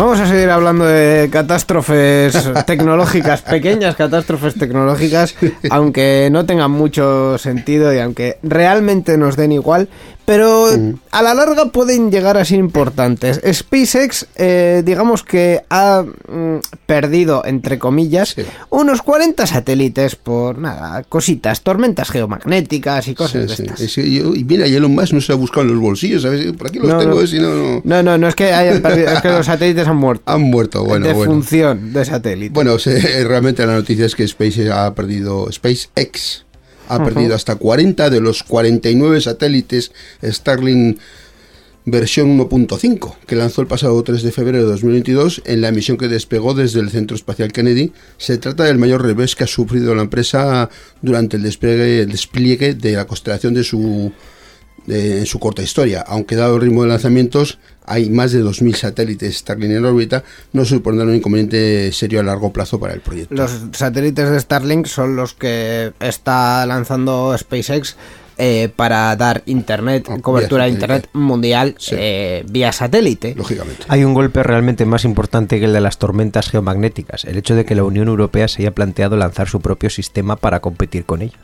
Vamos a seguir hablando de catástrofes <laughs> tecnológicas, pequeñas catástrofes tecnológicas, aunque no tengan mucho sentido y aunque realmente nos den igual, pero a la larga pueden llegar a ser importantes. SpaceX, eh, digamos que ha mm, perdido, entre comillas, Sí. unos 40 satélites por nada, cositas, tormentas geomagnéticas y cosas Sí, de sí. estas. Yo- y mira, y Elon Musk no se ha buscado en los bolsillos, ¿sabes? Por aquí los No, tengo, no. eh, si no, no. No, no, no es que hayan perdido, es que los satélites han muerto. Han muerto, bueno, de bueno. función de satélite. Bueno, se- realmente la noticia es que SpaceX ha perdido, SpaceX ha perdido hasta 40 de los 49 satélites Starlink versión 1.5 que lanzó el pasado 3 de febrero de 2022 en la misión que despegó desde el Centro Espacial Kennedy. Se trata del mayor revés que ha sufrido la empresa durante el despliegue, el despliegue de la constelación de su de- en su corta historia. Aunque dado el ritmo de lanzamientos, hay más de 2.000 satélites Starlink en órbita, no supondrá un inconveniente serio a largo plazo para el proyecto. Los satélites de Starlink son los que está lanzando SpaceX eh, para dar internet, Ah, cobertura de internet mundial Sí. eh, vía satélite. Lógicamente. Hay un golpe realmente más importante que el de las tormentas geomagnéticas, el hecho de que la Unión Europea se haya planteado lanzar su propio sistema para competir con ellos.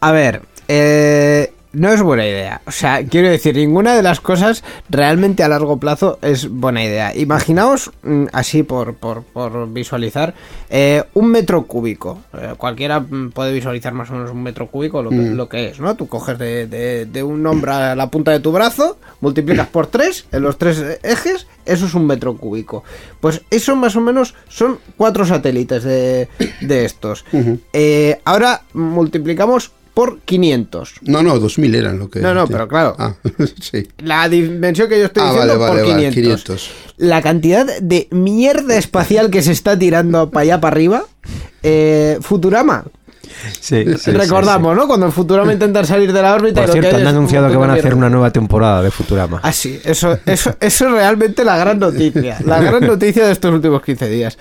A ver, eh, no es buena idea. O sea, quiero decir, ninguna de las cosas realmente a largo plazo es buena idea. Imaginaos, mm, así por, por, por visualizar, eh, un metro cúbico. Eh, cualquiera mm, puede visualizar más o menos un metro cúbico lo que, lo que es, ¿no? Tú coges de, de- de un hombro a la punta de tu brazo, multiplicas por tres en los tres ejes, eso es un metro cúbico. Pues eso más o menos son cuatro satélites de, de estos. Eh, ahora multiplicamos por 500. No, no, 2.000 eran lo que... No, no, pero claro. Ah, <laughs> sí. La dimensión que yo estoy Ah, diciendo vale, por vale, vale, 500. 500. La cantidad de mierda espacial que se está tirando para allá para arriba. eh, Futurama. Sí, Recordamos, ¿no? Cuando en Futurama intentan salir de la órbita. Por lo cierto, que han anunciado que van a hacer una nueva temporada de Futurama. Ah, sí, eso, eso, eso es realmente la gran noticia. La <laughs> gran noticia de estos últimos 15 días.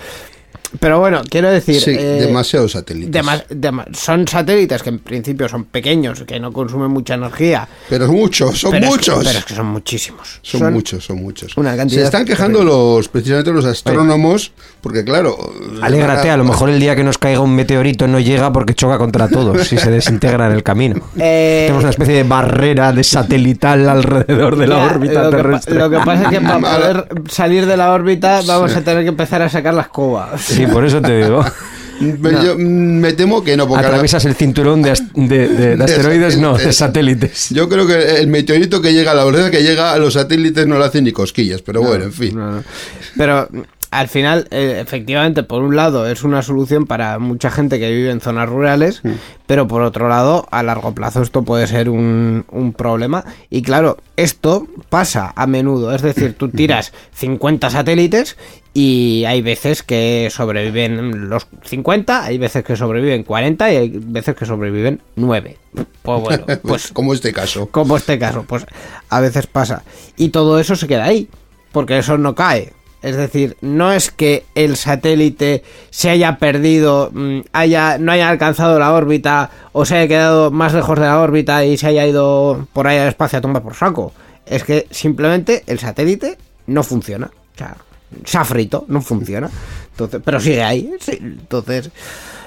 Pero bueno, quiero decir. Sí, eh, demasiados satélites. dema- dema- son satélites que en principio son pequeños, que no consumen mucha energía. Pero muchos, son pero es que- muchos. pero es que son muchísimos. Son, muchos, son muchos. una cantidad Se están quejando los precisamente los astrónomos, porque claro. Alégrate, a lo mejor el día que nos caiga un meteorito no llega porque choca contra todos y se desintegra en el camino. <laughs> Eh, Tenemos una especie de barrera de satelital alrededor de la Ya, órbita lo que terrestre. lo que pasa es que para <laughs> poder salir de la órbita vamos a tener que empezar a sacar la escoba. Sí, por eso te digo. Me, yo, me temo que no, porque ahora- Atraviesas el cinturón de, ast- de- de- de <laughs> asteroides, no, de satélites. yo creo que el meteorito que llega, la verdad que llega a los satélites no le hacen ni cosquillas, pero bueno, en fin. No. Pero al final, eh, efectivamente, por un lado es una solución para mucha gente que vive en zonas rurales, pero por otro lado, a largo plazo esto puede ser un, un problema. Y claro, esto pasa a menudo, es decir, tú tiras 50 satélites y hay veces que sobreviven los 50, hay veces que sobreviven 40 y hay veces que sobreviven 9. Pues bueno, <laughs> pues como este caso. como este caso, pues a veces pasa. Y todo eso se queda ahí, porque eso no cae. Es decir, no es que el satélite se haya perdido, mm, haya, no haya alcanzado la órbita o se haya quedado más lejos de la órbita y se haya ido por ahí al espacio a tomar por saco. Es que simplemente el satélite no funciona. O sea, se ha frito, no funciona. Entonces, pero sigue ahí. sí. Entonces,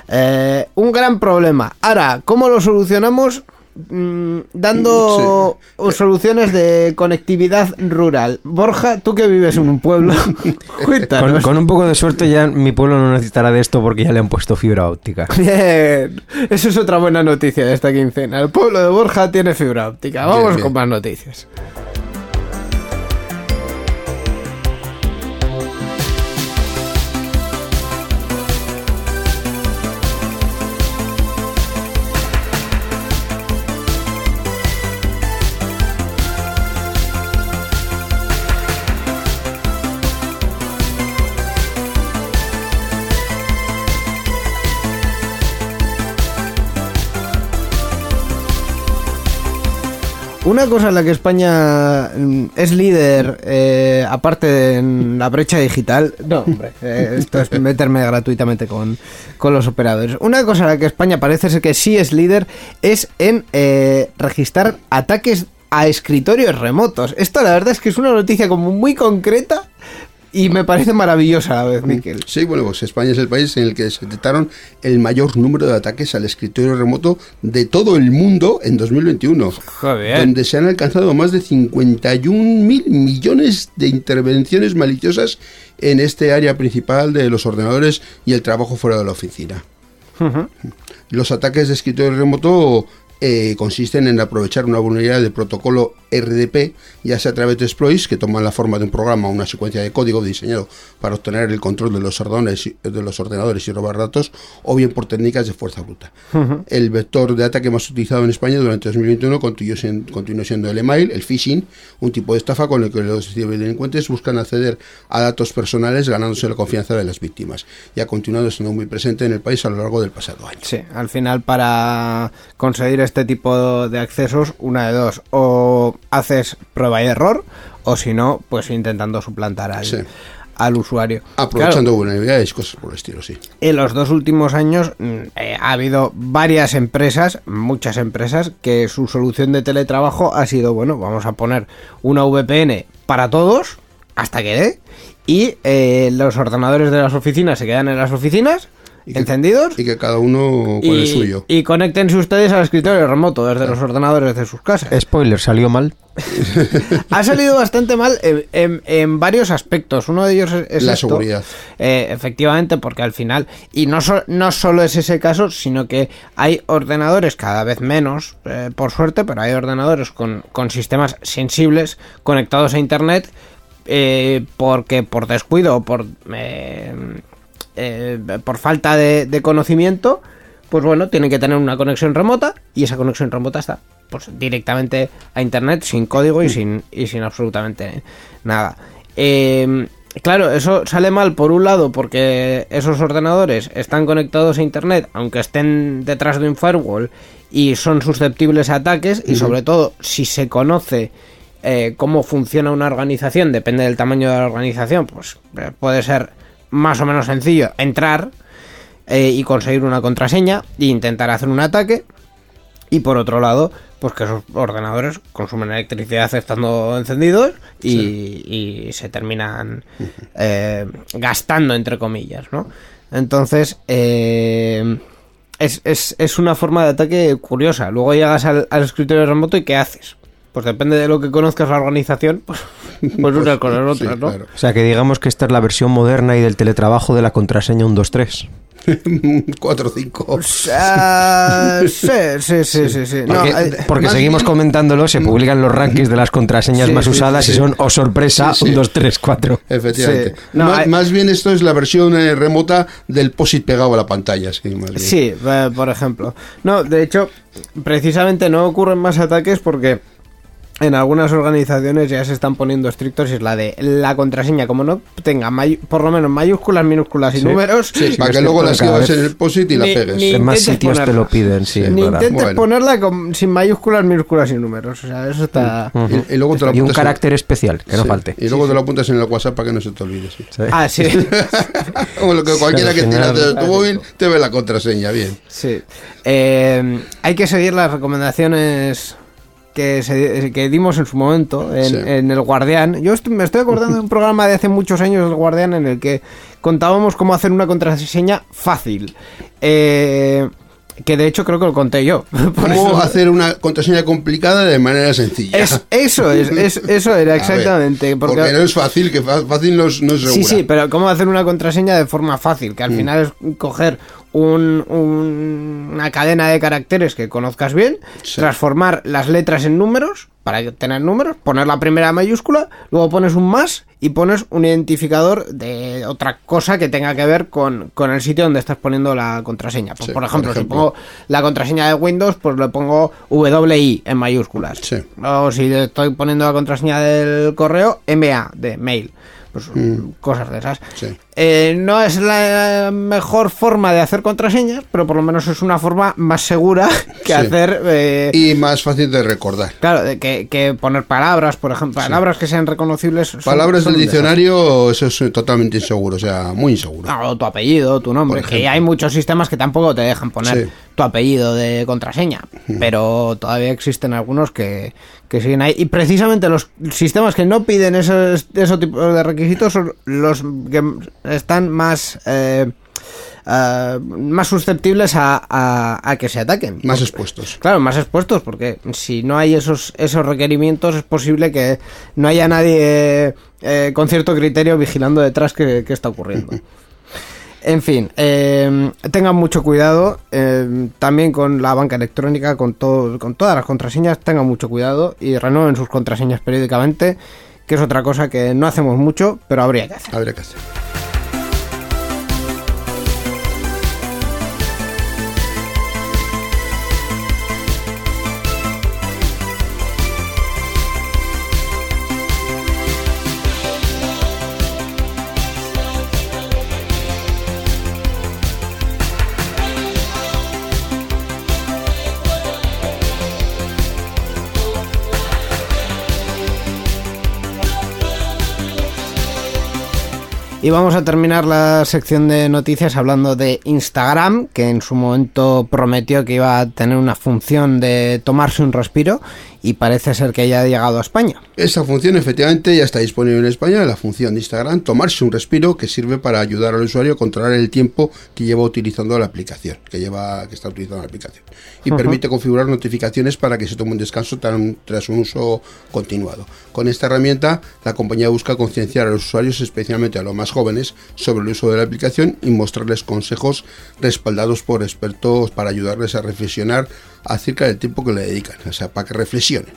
eh, un gran problema. Ahora, ¿cómo lo solucionamos? Mm, dando soluciones de conectividad rural. Borja, tú que vives en un pueblo, <laughs> Con, con un poco de suerte ya mi pueblo no necesitará de esto porque ya le han puesto fibra óptica. Bien, eso es otra buena noticia de esta quincena. El pueblo de Borja tiene fibra óptica. Vamos Bien, bien. con más noticias. Una cosa en la que España mm, es líder, eh, aparte de la brecha digital, no, hombre, eh, esto es meterme gratuitamente con, con los operadores. Una cosa en la que España parece ser que sí es líder es en eh, registrar ataques a escritorios remotos. Esto la verdad es que es una noticia como muy concreta y me parece maravillosa a la vez, Miquel. Sí, bueno, pues España es el país en el que se detectaron el mayor número de ataques al escritorio remoto de todo el mundo en 2021. Joder. Donde se han alcanzado más de 51 mil millones de intervenciones maliciosas en este área principal de los ordenadores y el trabajo fuera de la oficina. Los ataques de escritorio remoto eh, consisten en aprovechar una vulnerabilidad del protocolo RDP, ya sea a través de exploits que toman la forma de un programa o una secuencia de código diseñado para obtener el control de los ordenadores, y- de los ordenadores y robar datos, o bien por técnicas de fuerza bruta. El vector de ataque más utilizado en España durante 2021 continuó siendo, continuó siendo el email, el phishing, un tipo de estafa con el que los delincuentes buscan acceder a datos personales ganándose la confianza de las víctimas y ha continuado siendo muy presente en el país a lo largo del pasado año. Sí, al final para conseguir este tipo de accesos, una de dos, o haces prueba y error, o si no, pues intentando suplantar al, Sí. al usuario. Aprovechando vulnerabilidades y cosas por el estilo, sí. En los dos últimos años mm, eh, ha habido varias empresas, muchas empresas, que su solución de teletrabajo ha sido, bueno, vamos a poner una VPN para todos, hasta que dé, y eh, los ordenadores de las oficinas se quedan en las oficinas, Y que- encendidos, Y que cada uno con el suyo. y conéctense ustedes al escritorio remoto desde los ordenadores de sus casas. Spoiler, salió mal. <laughs> Ha salido bastante mal en, en- en varios aspectos. Uno de ellos es, es La esto. seguridad. Eh, efectivamente, porque al final, y no, so- no solo es ese caso, sino que hay ordenadores cada vez menos, eh, por suerte, pero hay ordenadores con, con sistemas sensibles conectados a Internet eh, porque por descuido o por, eh, por falta de, de conocimiento, pues bueno, tienen que tener una conexión remota y esa conexión remota está pues directamente a internet sin código y sin y sin absolutamente nada. Eh, claro, eso sale mal por un lado porque esos ordenadores están conectados a internet, aunque estén detrás de un firewall y son susceptibles a ataques y sobre todo si se conoce eh, cómo funciona una organización, depende del tamaño de la organización, pues eh, puede ser más o menos sencillo entrar eh, y conseguir una contraseña e intentar hacer un ataque. Y por otro lado, pues que esos ordenadores consumen electricidad estando encendidos y, y se terminan eh, gastando, entre comillas, ¿no? Entonces, eh, es, es, es una forma de ataque curiosa. Luego llegas al, al escritorio remoto y ¿qué haces? Pues depende de lo que conozcas la organización, pues, <laughs> pues unas cosas Sí, otras, ¿no? claro. O sea, que digamos que esta es la versión moderna y del teletrabajo de la contraseña 123. 4 <laughs> o 5. Ah, <laughs> sí, sí, sí, sí, sí. No, Porque, eh, porque seguimos bien- comentándolo, se publican los rankings de las contraseñas Sí, más sí, usadas sí, y sí. son, oh sorpresa, Sí, sí. 1, 2, 3, 4. Efectivamente. Sí. No, más, hay- más bien esto es la versión eh, remota del POSIT pegado a la pantalla. Sí, más bien. Sí, eh, por ejemplo. No, de hecho, precisamente no ocurren más ataques porque en algunas organizaciones ya se están poniendo estrictos y es la de la contraseña, como no tenga may- por lo menos mayúsculas, minúsculas y Sí. números, Para que luego la escribas en el POSIT y la Ni- pegues. ni- En más intentes sitios te ponerla. lo piden, sí, ni intentes Bueno. ponerla con- sin mayúsculas, minúsculas y números. O sea, eso está... Y, y luego te lo Y un apuntas en- carácter especial, que no sí. falte. Y luego te lo apuntas en el WhatsApp para que no se te olvide. sí. Sí. Ah, sí. <laughs> Como lo que cualquiera que tira de tu móvil te ve la contraseña, bien. Sí. Eh, hay que seguir las recomendaciones que, se- que dimos en su momento en, Sí. en El Guardián. Yo estoy- me estoy acordando de un programa de hace muchos años, El Guardián, en el que contábamos cómo hacer una contraseña fácil. Eh, que de hecho creo que lo conté yo. <laughs> Por ¿Cómo eso- hacer una contraseña complicada de manera sencilla? Es- eso es, es- eso era <laughs> ver, exactamente. porque... porque no es fácil, que fácil no es, no es. Sí, sí, pero ¿cómo hacer una contraseña de forma fácil? Que al Mm. final es coger un- un- una cadena de caracteres que conozcas bien, Sí. transformar las letras en números para tener números, poner la primera mayúscula, luego pones un más y pones un identificador de otra cosa que tenga que ver con, con el sitio donde estás poniendo la contraseña. Pues, Sí, por, ejemplo, por ejemplo. si pongo la contraseña de Windows, pues le pongo WI en mayúsculas. Sí. O si estoy poniendo la contraseña del correo, MA de mail. Pues cosas de esas. Eh, no es la mejor forma de hacer contraseñas, pero por lo menos es una forma más segura <laughs> que Sí. hacer. eh, Y más fácil de recordar. Claro, que, que poner palabras, por ejemplo, palabras que sean reconocibles. son- Palabras son del diccionario, eso es totalmente inseguro, o sea, muy inseguro. No, o tu apellido, tu nombre. Que hay muchos sistemas que tampoco te dejan poner Sí. tu apellido de contraseña. Pero todavía existen algunos que, que siguen ahí. Y precisamente los sistemas que no piden esos, esos tipos de requisitos son los que están más. eh, eh, más susceptibles a, a- a que se ataquen. Más expuestos. Claro, más expuestos, porque si no hay esos, esos requerimientos es posible que no haya nadie eh, con cierto criterio vigilando detrás qué qué está ocurriendo. <laughs> En fin, eh, tengan mucho cuidado eh, también con la banca electrónica, con, todo, con todas las contraseñas, tengan mucho cuidado y renueven sus contraseñas periódicamente, que es otra cosa que no hacemos mucho, pero habría que hacer. Habría que hacer. Y vamos a terminar la sección de noticias hablando de Instagram, que en su momento prometió que iba a tener una función de tomarse un respiro y parece ser que ya ha llegado a España. Esa función efectivamente ya está disponible en España, la función de Instagram, tomarse un respiro que sirve para ayudar al usuario a controlar el tiempo que lleva utilizando la aplicación, que lleva que está utilizando la aplicación. Y permite configurar notificaciones para que se tome un descanso tan- tras un uso continuado. Con esta herramienta, la compañía busca concienciar a los usuarios, especialmente a los más jóvenes, sobre el uso de la aplicación y mostrarles consejos respaldados por expertos para ayudarles a reflexionar acerca del tiempo que le dedican, o sea, para que reflexionen.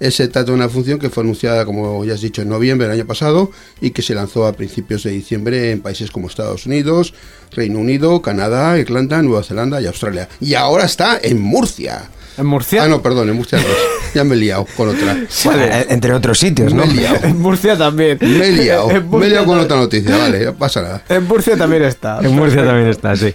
Se trata de una función que fue anunciada, como ya has dicho, en noviembre del año pasado y que se lanzó a principios de diciembre en países como Estados Unidos, Reino Unido, Canadá, Irlanda, Nueva Zelanda y Australia. Y ahora está en Murcia. ¿En Murcia? Ah, no, perdón, en Murcia no. Ya me he liado con otra. <laughs> Bueno, eh, entre otros sitios, ¿no? Me he liado. <laughs> En Murcia también. Me he liado. Me he liado con otra noticia, vale, no pasa nada. En Murcia también está. En Murcia también está, sí.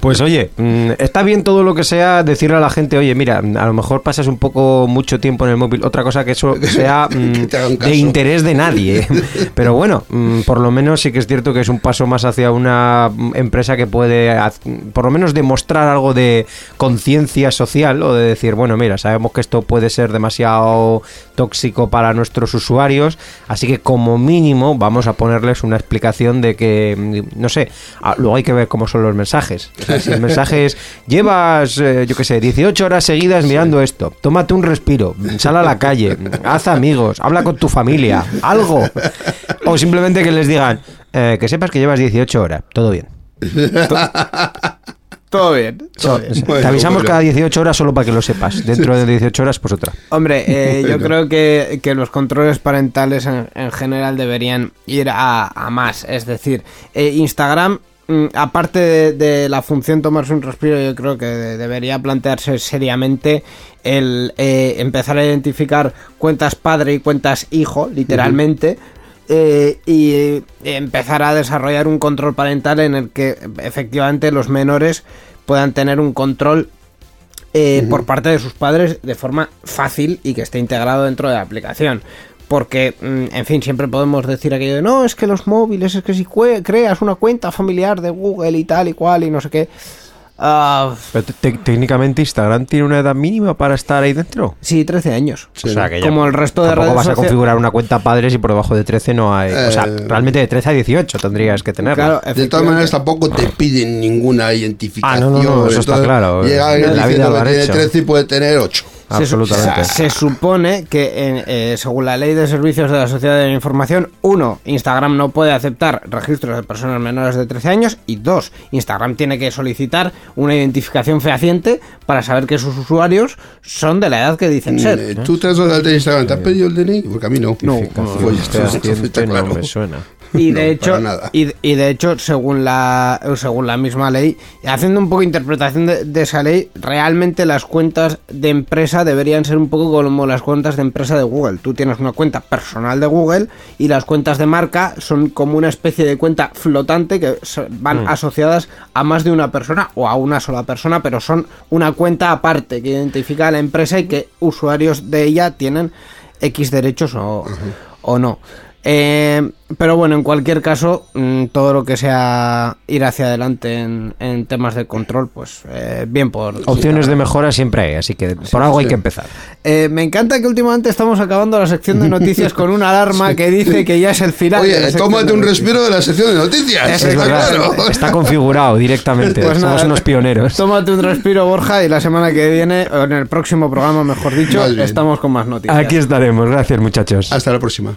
Pues oye, mm, está bien todo lo que sea decirle a la gente, oye, mira, a lo mejor pasas un poco mucho tiempo en el móvil, otra cosa que eso <laughs> sea mm, Que de interés de nadie. Pero bueno, mm, por lo menos sí que es cierto que es un paso más hacia una empresa que puede, por lo menos, demostrar algo de conciencia social o de decir, bueno, mira, sabemos que esto puede ser demasiado tóxico para nuestros usuarios, así que como mínimo vamos a ponerles una explicación de que, mm, no sé, luego hay que ver cómo son los mensajes. O sea, si el mensaje es, llevas, eh, yo qué sé, 18 horas seguidas mirando esto, tómate un respiro, sal a la calle, haz amigos, habla con tu familia, algo. O simplemente que les digan, eh, que sepas que llevas 18 horas, todo bien. <laughs> Todo bien. todo bien. Te avisamos bueno. cada 18 horas solo para que lo sepas. Dentro de 18 horas, pues otra. Hombre, eh, <laughs> yo creo que, que los controles parentales en, en general deberían ir a, a más. Es decir, eh, Instagram, mm, aparte de, de la función tomarse un respiro, yo creo que de- debería plantearse seriamente el eh, empezar a identificar cuentas padre y cuentas hijo, literalmente. Eh, y eh, empezar a desarrollar un control parental en el que efectivamente los menores puedan tener un control eh, por parte de sus padres de forma fácil y que esté integrado dentro de la aplicación. Porque, mm, en fin, siempre podemos decir aquello de no, es que los móviles, es que si creas una cuenta familiar de Google y tal y cual y no sé qué. Ah, Pero te- te- técnicamente Instagram tiene una edad mínima para estar ahí dentro. sí, 13 años. O sea, que ya Como el resto de tampoco redes vas a configurar una cuenta padres y por debajo de 13 no hay. o sea, Eh, realmente de 13 a 18 tendrías que tenerla. Claro, De todas maneras, tampoco te piden ninguna identificación. Ah, no, no, no, eso está claro. Llega En alguien la vida diciendo que tiene hecho. 13 y puede tener 8. Se su- Absolutamente. Se, se supone que, en, eh, según la ley de servicios de la sociedad de la información, uno, Instagram no puede aceptar registros de personas menores de 13 años y dos, Instagram tiene que solicitar una identificación fehaciente para saber que sus usuarios son de la edad que dicen ser. Eh, ¿Tú te has dado de alta en Instagram? ¿Te has pedido el DNI? Porque a mí no. No, no No, de para nada. Y, y de hecho, según la según la misma ley, y haciendo un poco de interpretación de, de esa ley, realmente las cuentas de empresa deberían ser un poco como las cuentas de empresa de Google. Tú tienes una cuenta personal de Google y las cuentas de marca son como una especie de cuenta flotante que van asociadas a más de una persona o a una sola persona, pero son una cuenta aparte que identifica a la empresa y que usuarios de ella tienen X derechos o, o no. Eh, pero bueno, en cualquier caso, mm, todo lo que sea ir hacia adelante en, en temas de control, pues eh, bien por... Opciones de mejora siempre hay, así que por algo hay que empezar. Eh, me encanta que últimamente estamos acabando la sección de noticias con una alarma <laughs> que dice que ya es el final. Oye, tómate un respiro de la sección de noticias. Es está verdad. claro. Está configurado directamente. Pues Somos nada, unos pioneros. Tómate un respiro, Borja, y la semana que viene, o en el próximo programa, mejor dicho, estamos con más noticias. Aquí estaremos. Gracias, muchachos. Hasta la próxima.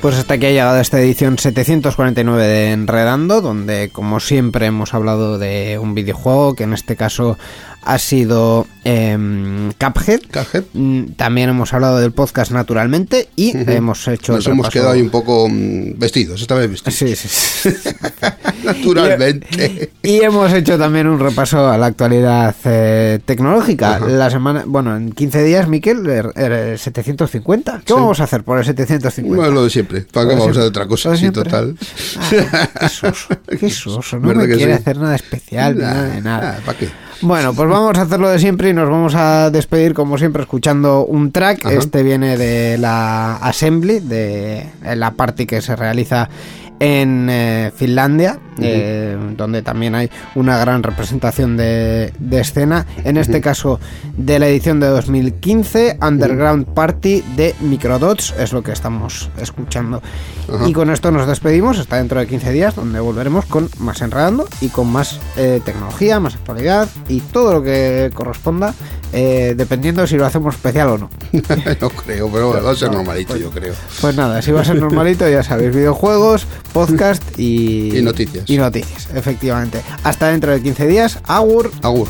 Pues hasta aquí ha llegado esta edición 749 de Enredando, donde como siempre hemos hablado de un videojuego, que en este caso ha sido em, Cuphead. Cuphead. Mm, También hemos hablado del podcast naturalmente y hemos hecho... Nos hemos quedado ahí un poco mm, vestidos, esta vez vestidos. Sí, sí, sí. <laughs> Naturalmente. Y hemos hecho también un repaso a la actualidad eh, tecnológica. La semana, bueno, en 15 días, Miquel, er- er- 750. ¿Qué vamos a hacer por el 750? Bueno, lo de siempre. ¿Para qué vamos a hacer otra cosa? Sí, total. Ah, qué soso, qué soso. <laughs> No ¿Verdad me quiere sí? hacer nada especial, ni nada de nada. ¿Para qué? Bueno, pues vamos a hacerlo de siempre y nos vamos a despedir como siempre escuchando un track. Ajá. Este viene de la Assembly, de la party que se realiza en eh, Finlandia, eh, donde también hay una gran representación de, de escena. En este caso, de la edición de 2015, Underground Party de Microdots, es lo que estamos escuchando. Y con esto nos despedimos, hasta dentro de 15 días, donde volveremos con más Enredando y con más eh, tecnología, más actualidad y todo lo que corresponda, eh, dependiendo si lo hacemos especial o no. <laughs> no creo, pero bueno, va a ser normalito, yo creo. Pues nada, si va a ser normalito, ya sabéis, videojuegos, podcast y... <laughs> Y noticias. Y noticias, efectivamente. Hasta dentro de 15 días, Agur. Agur.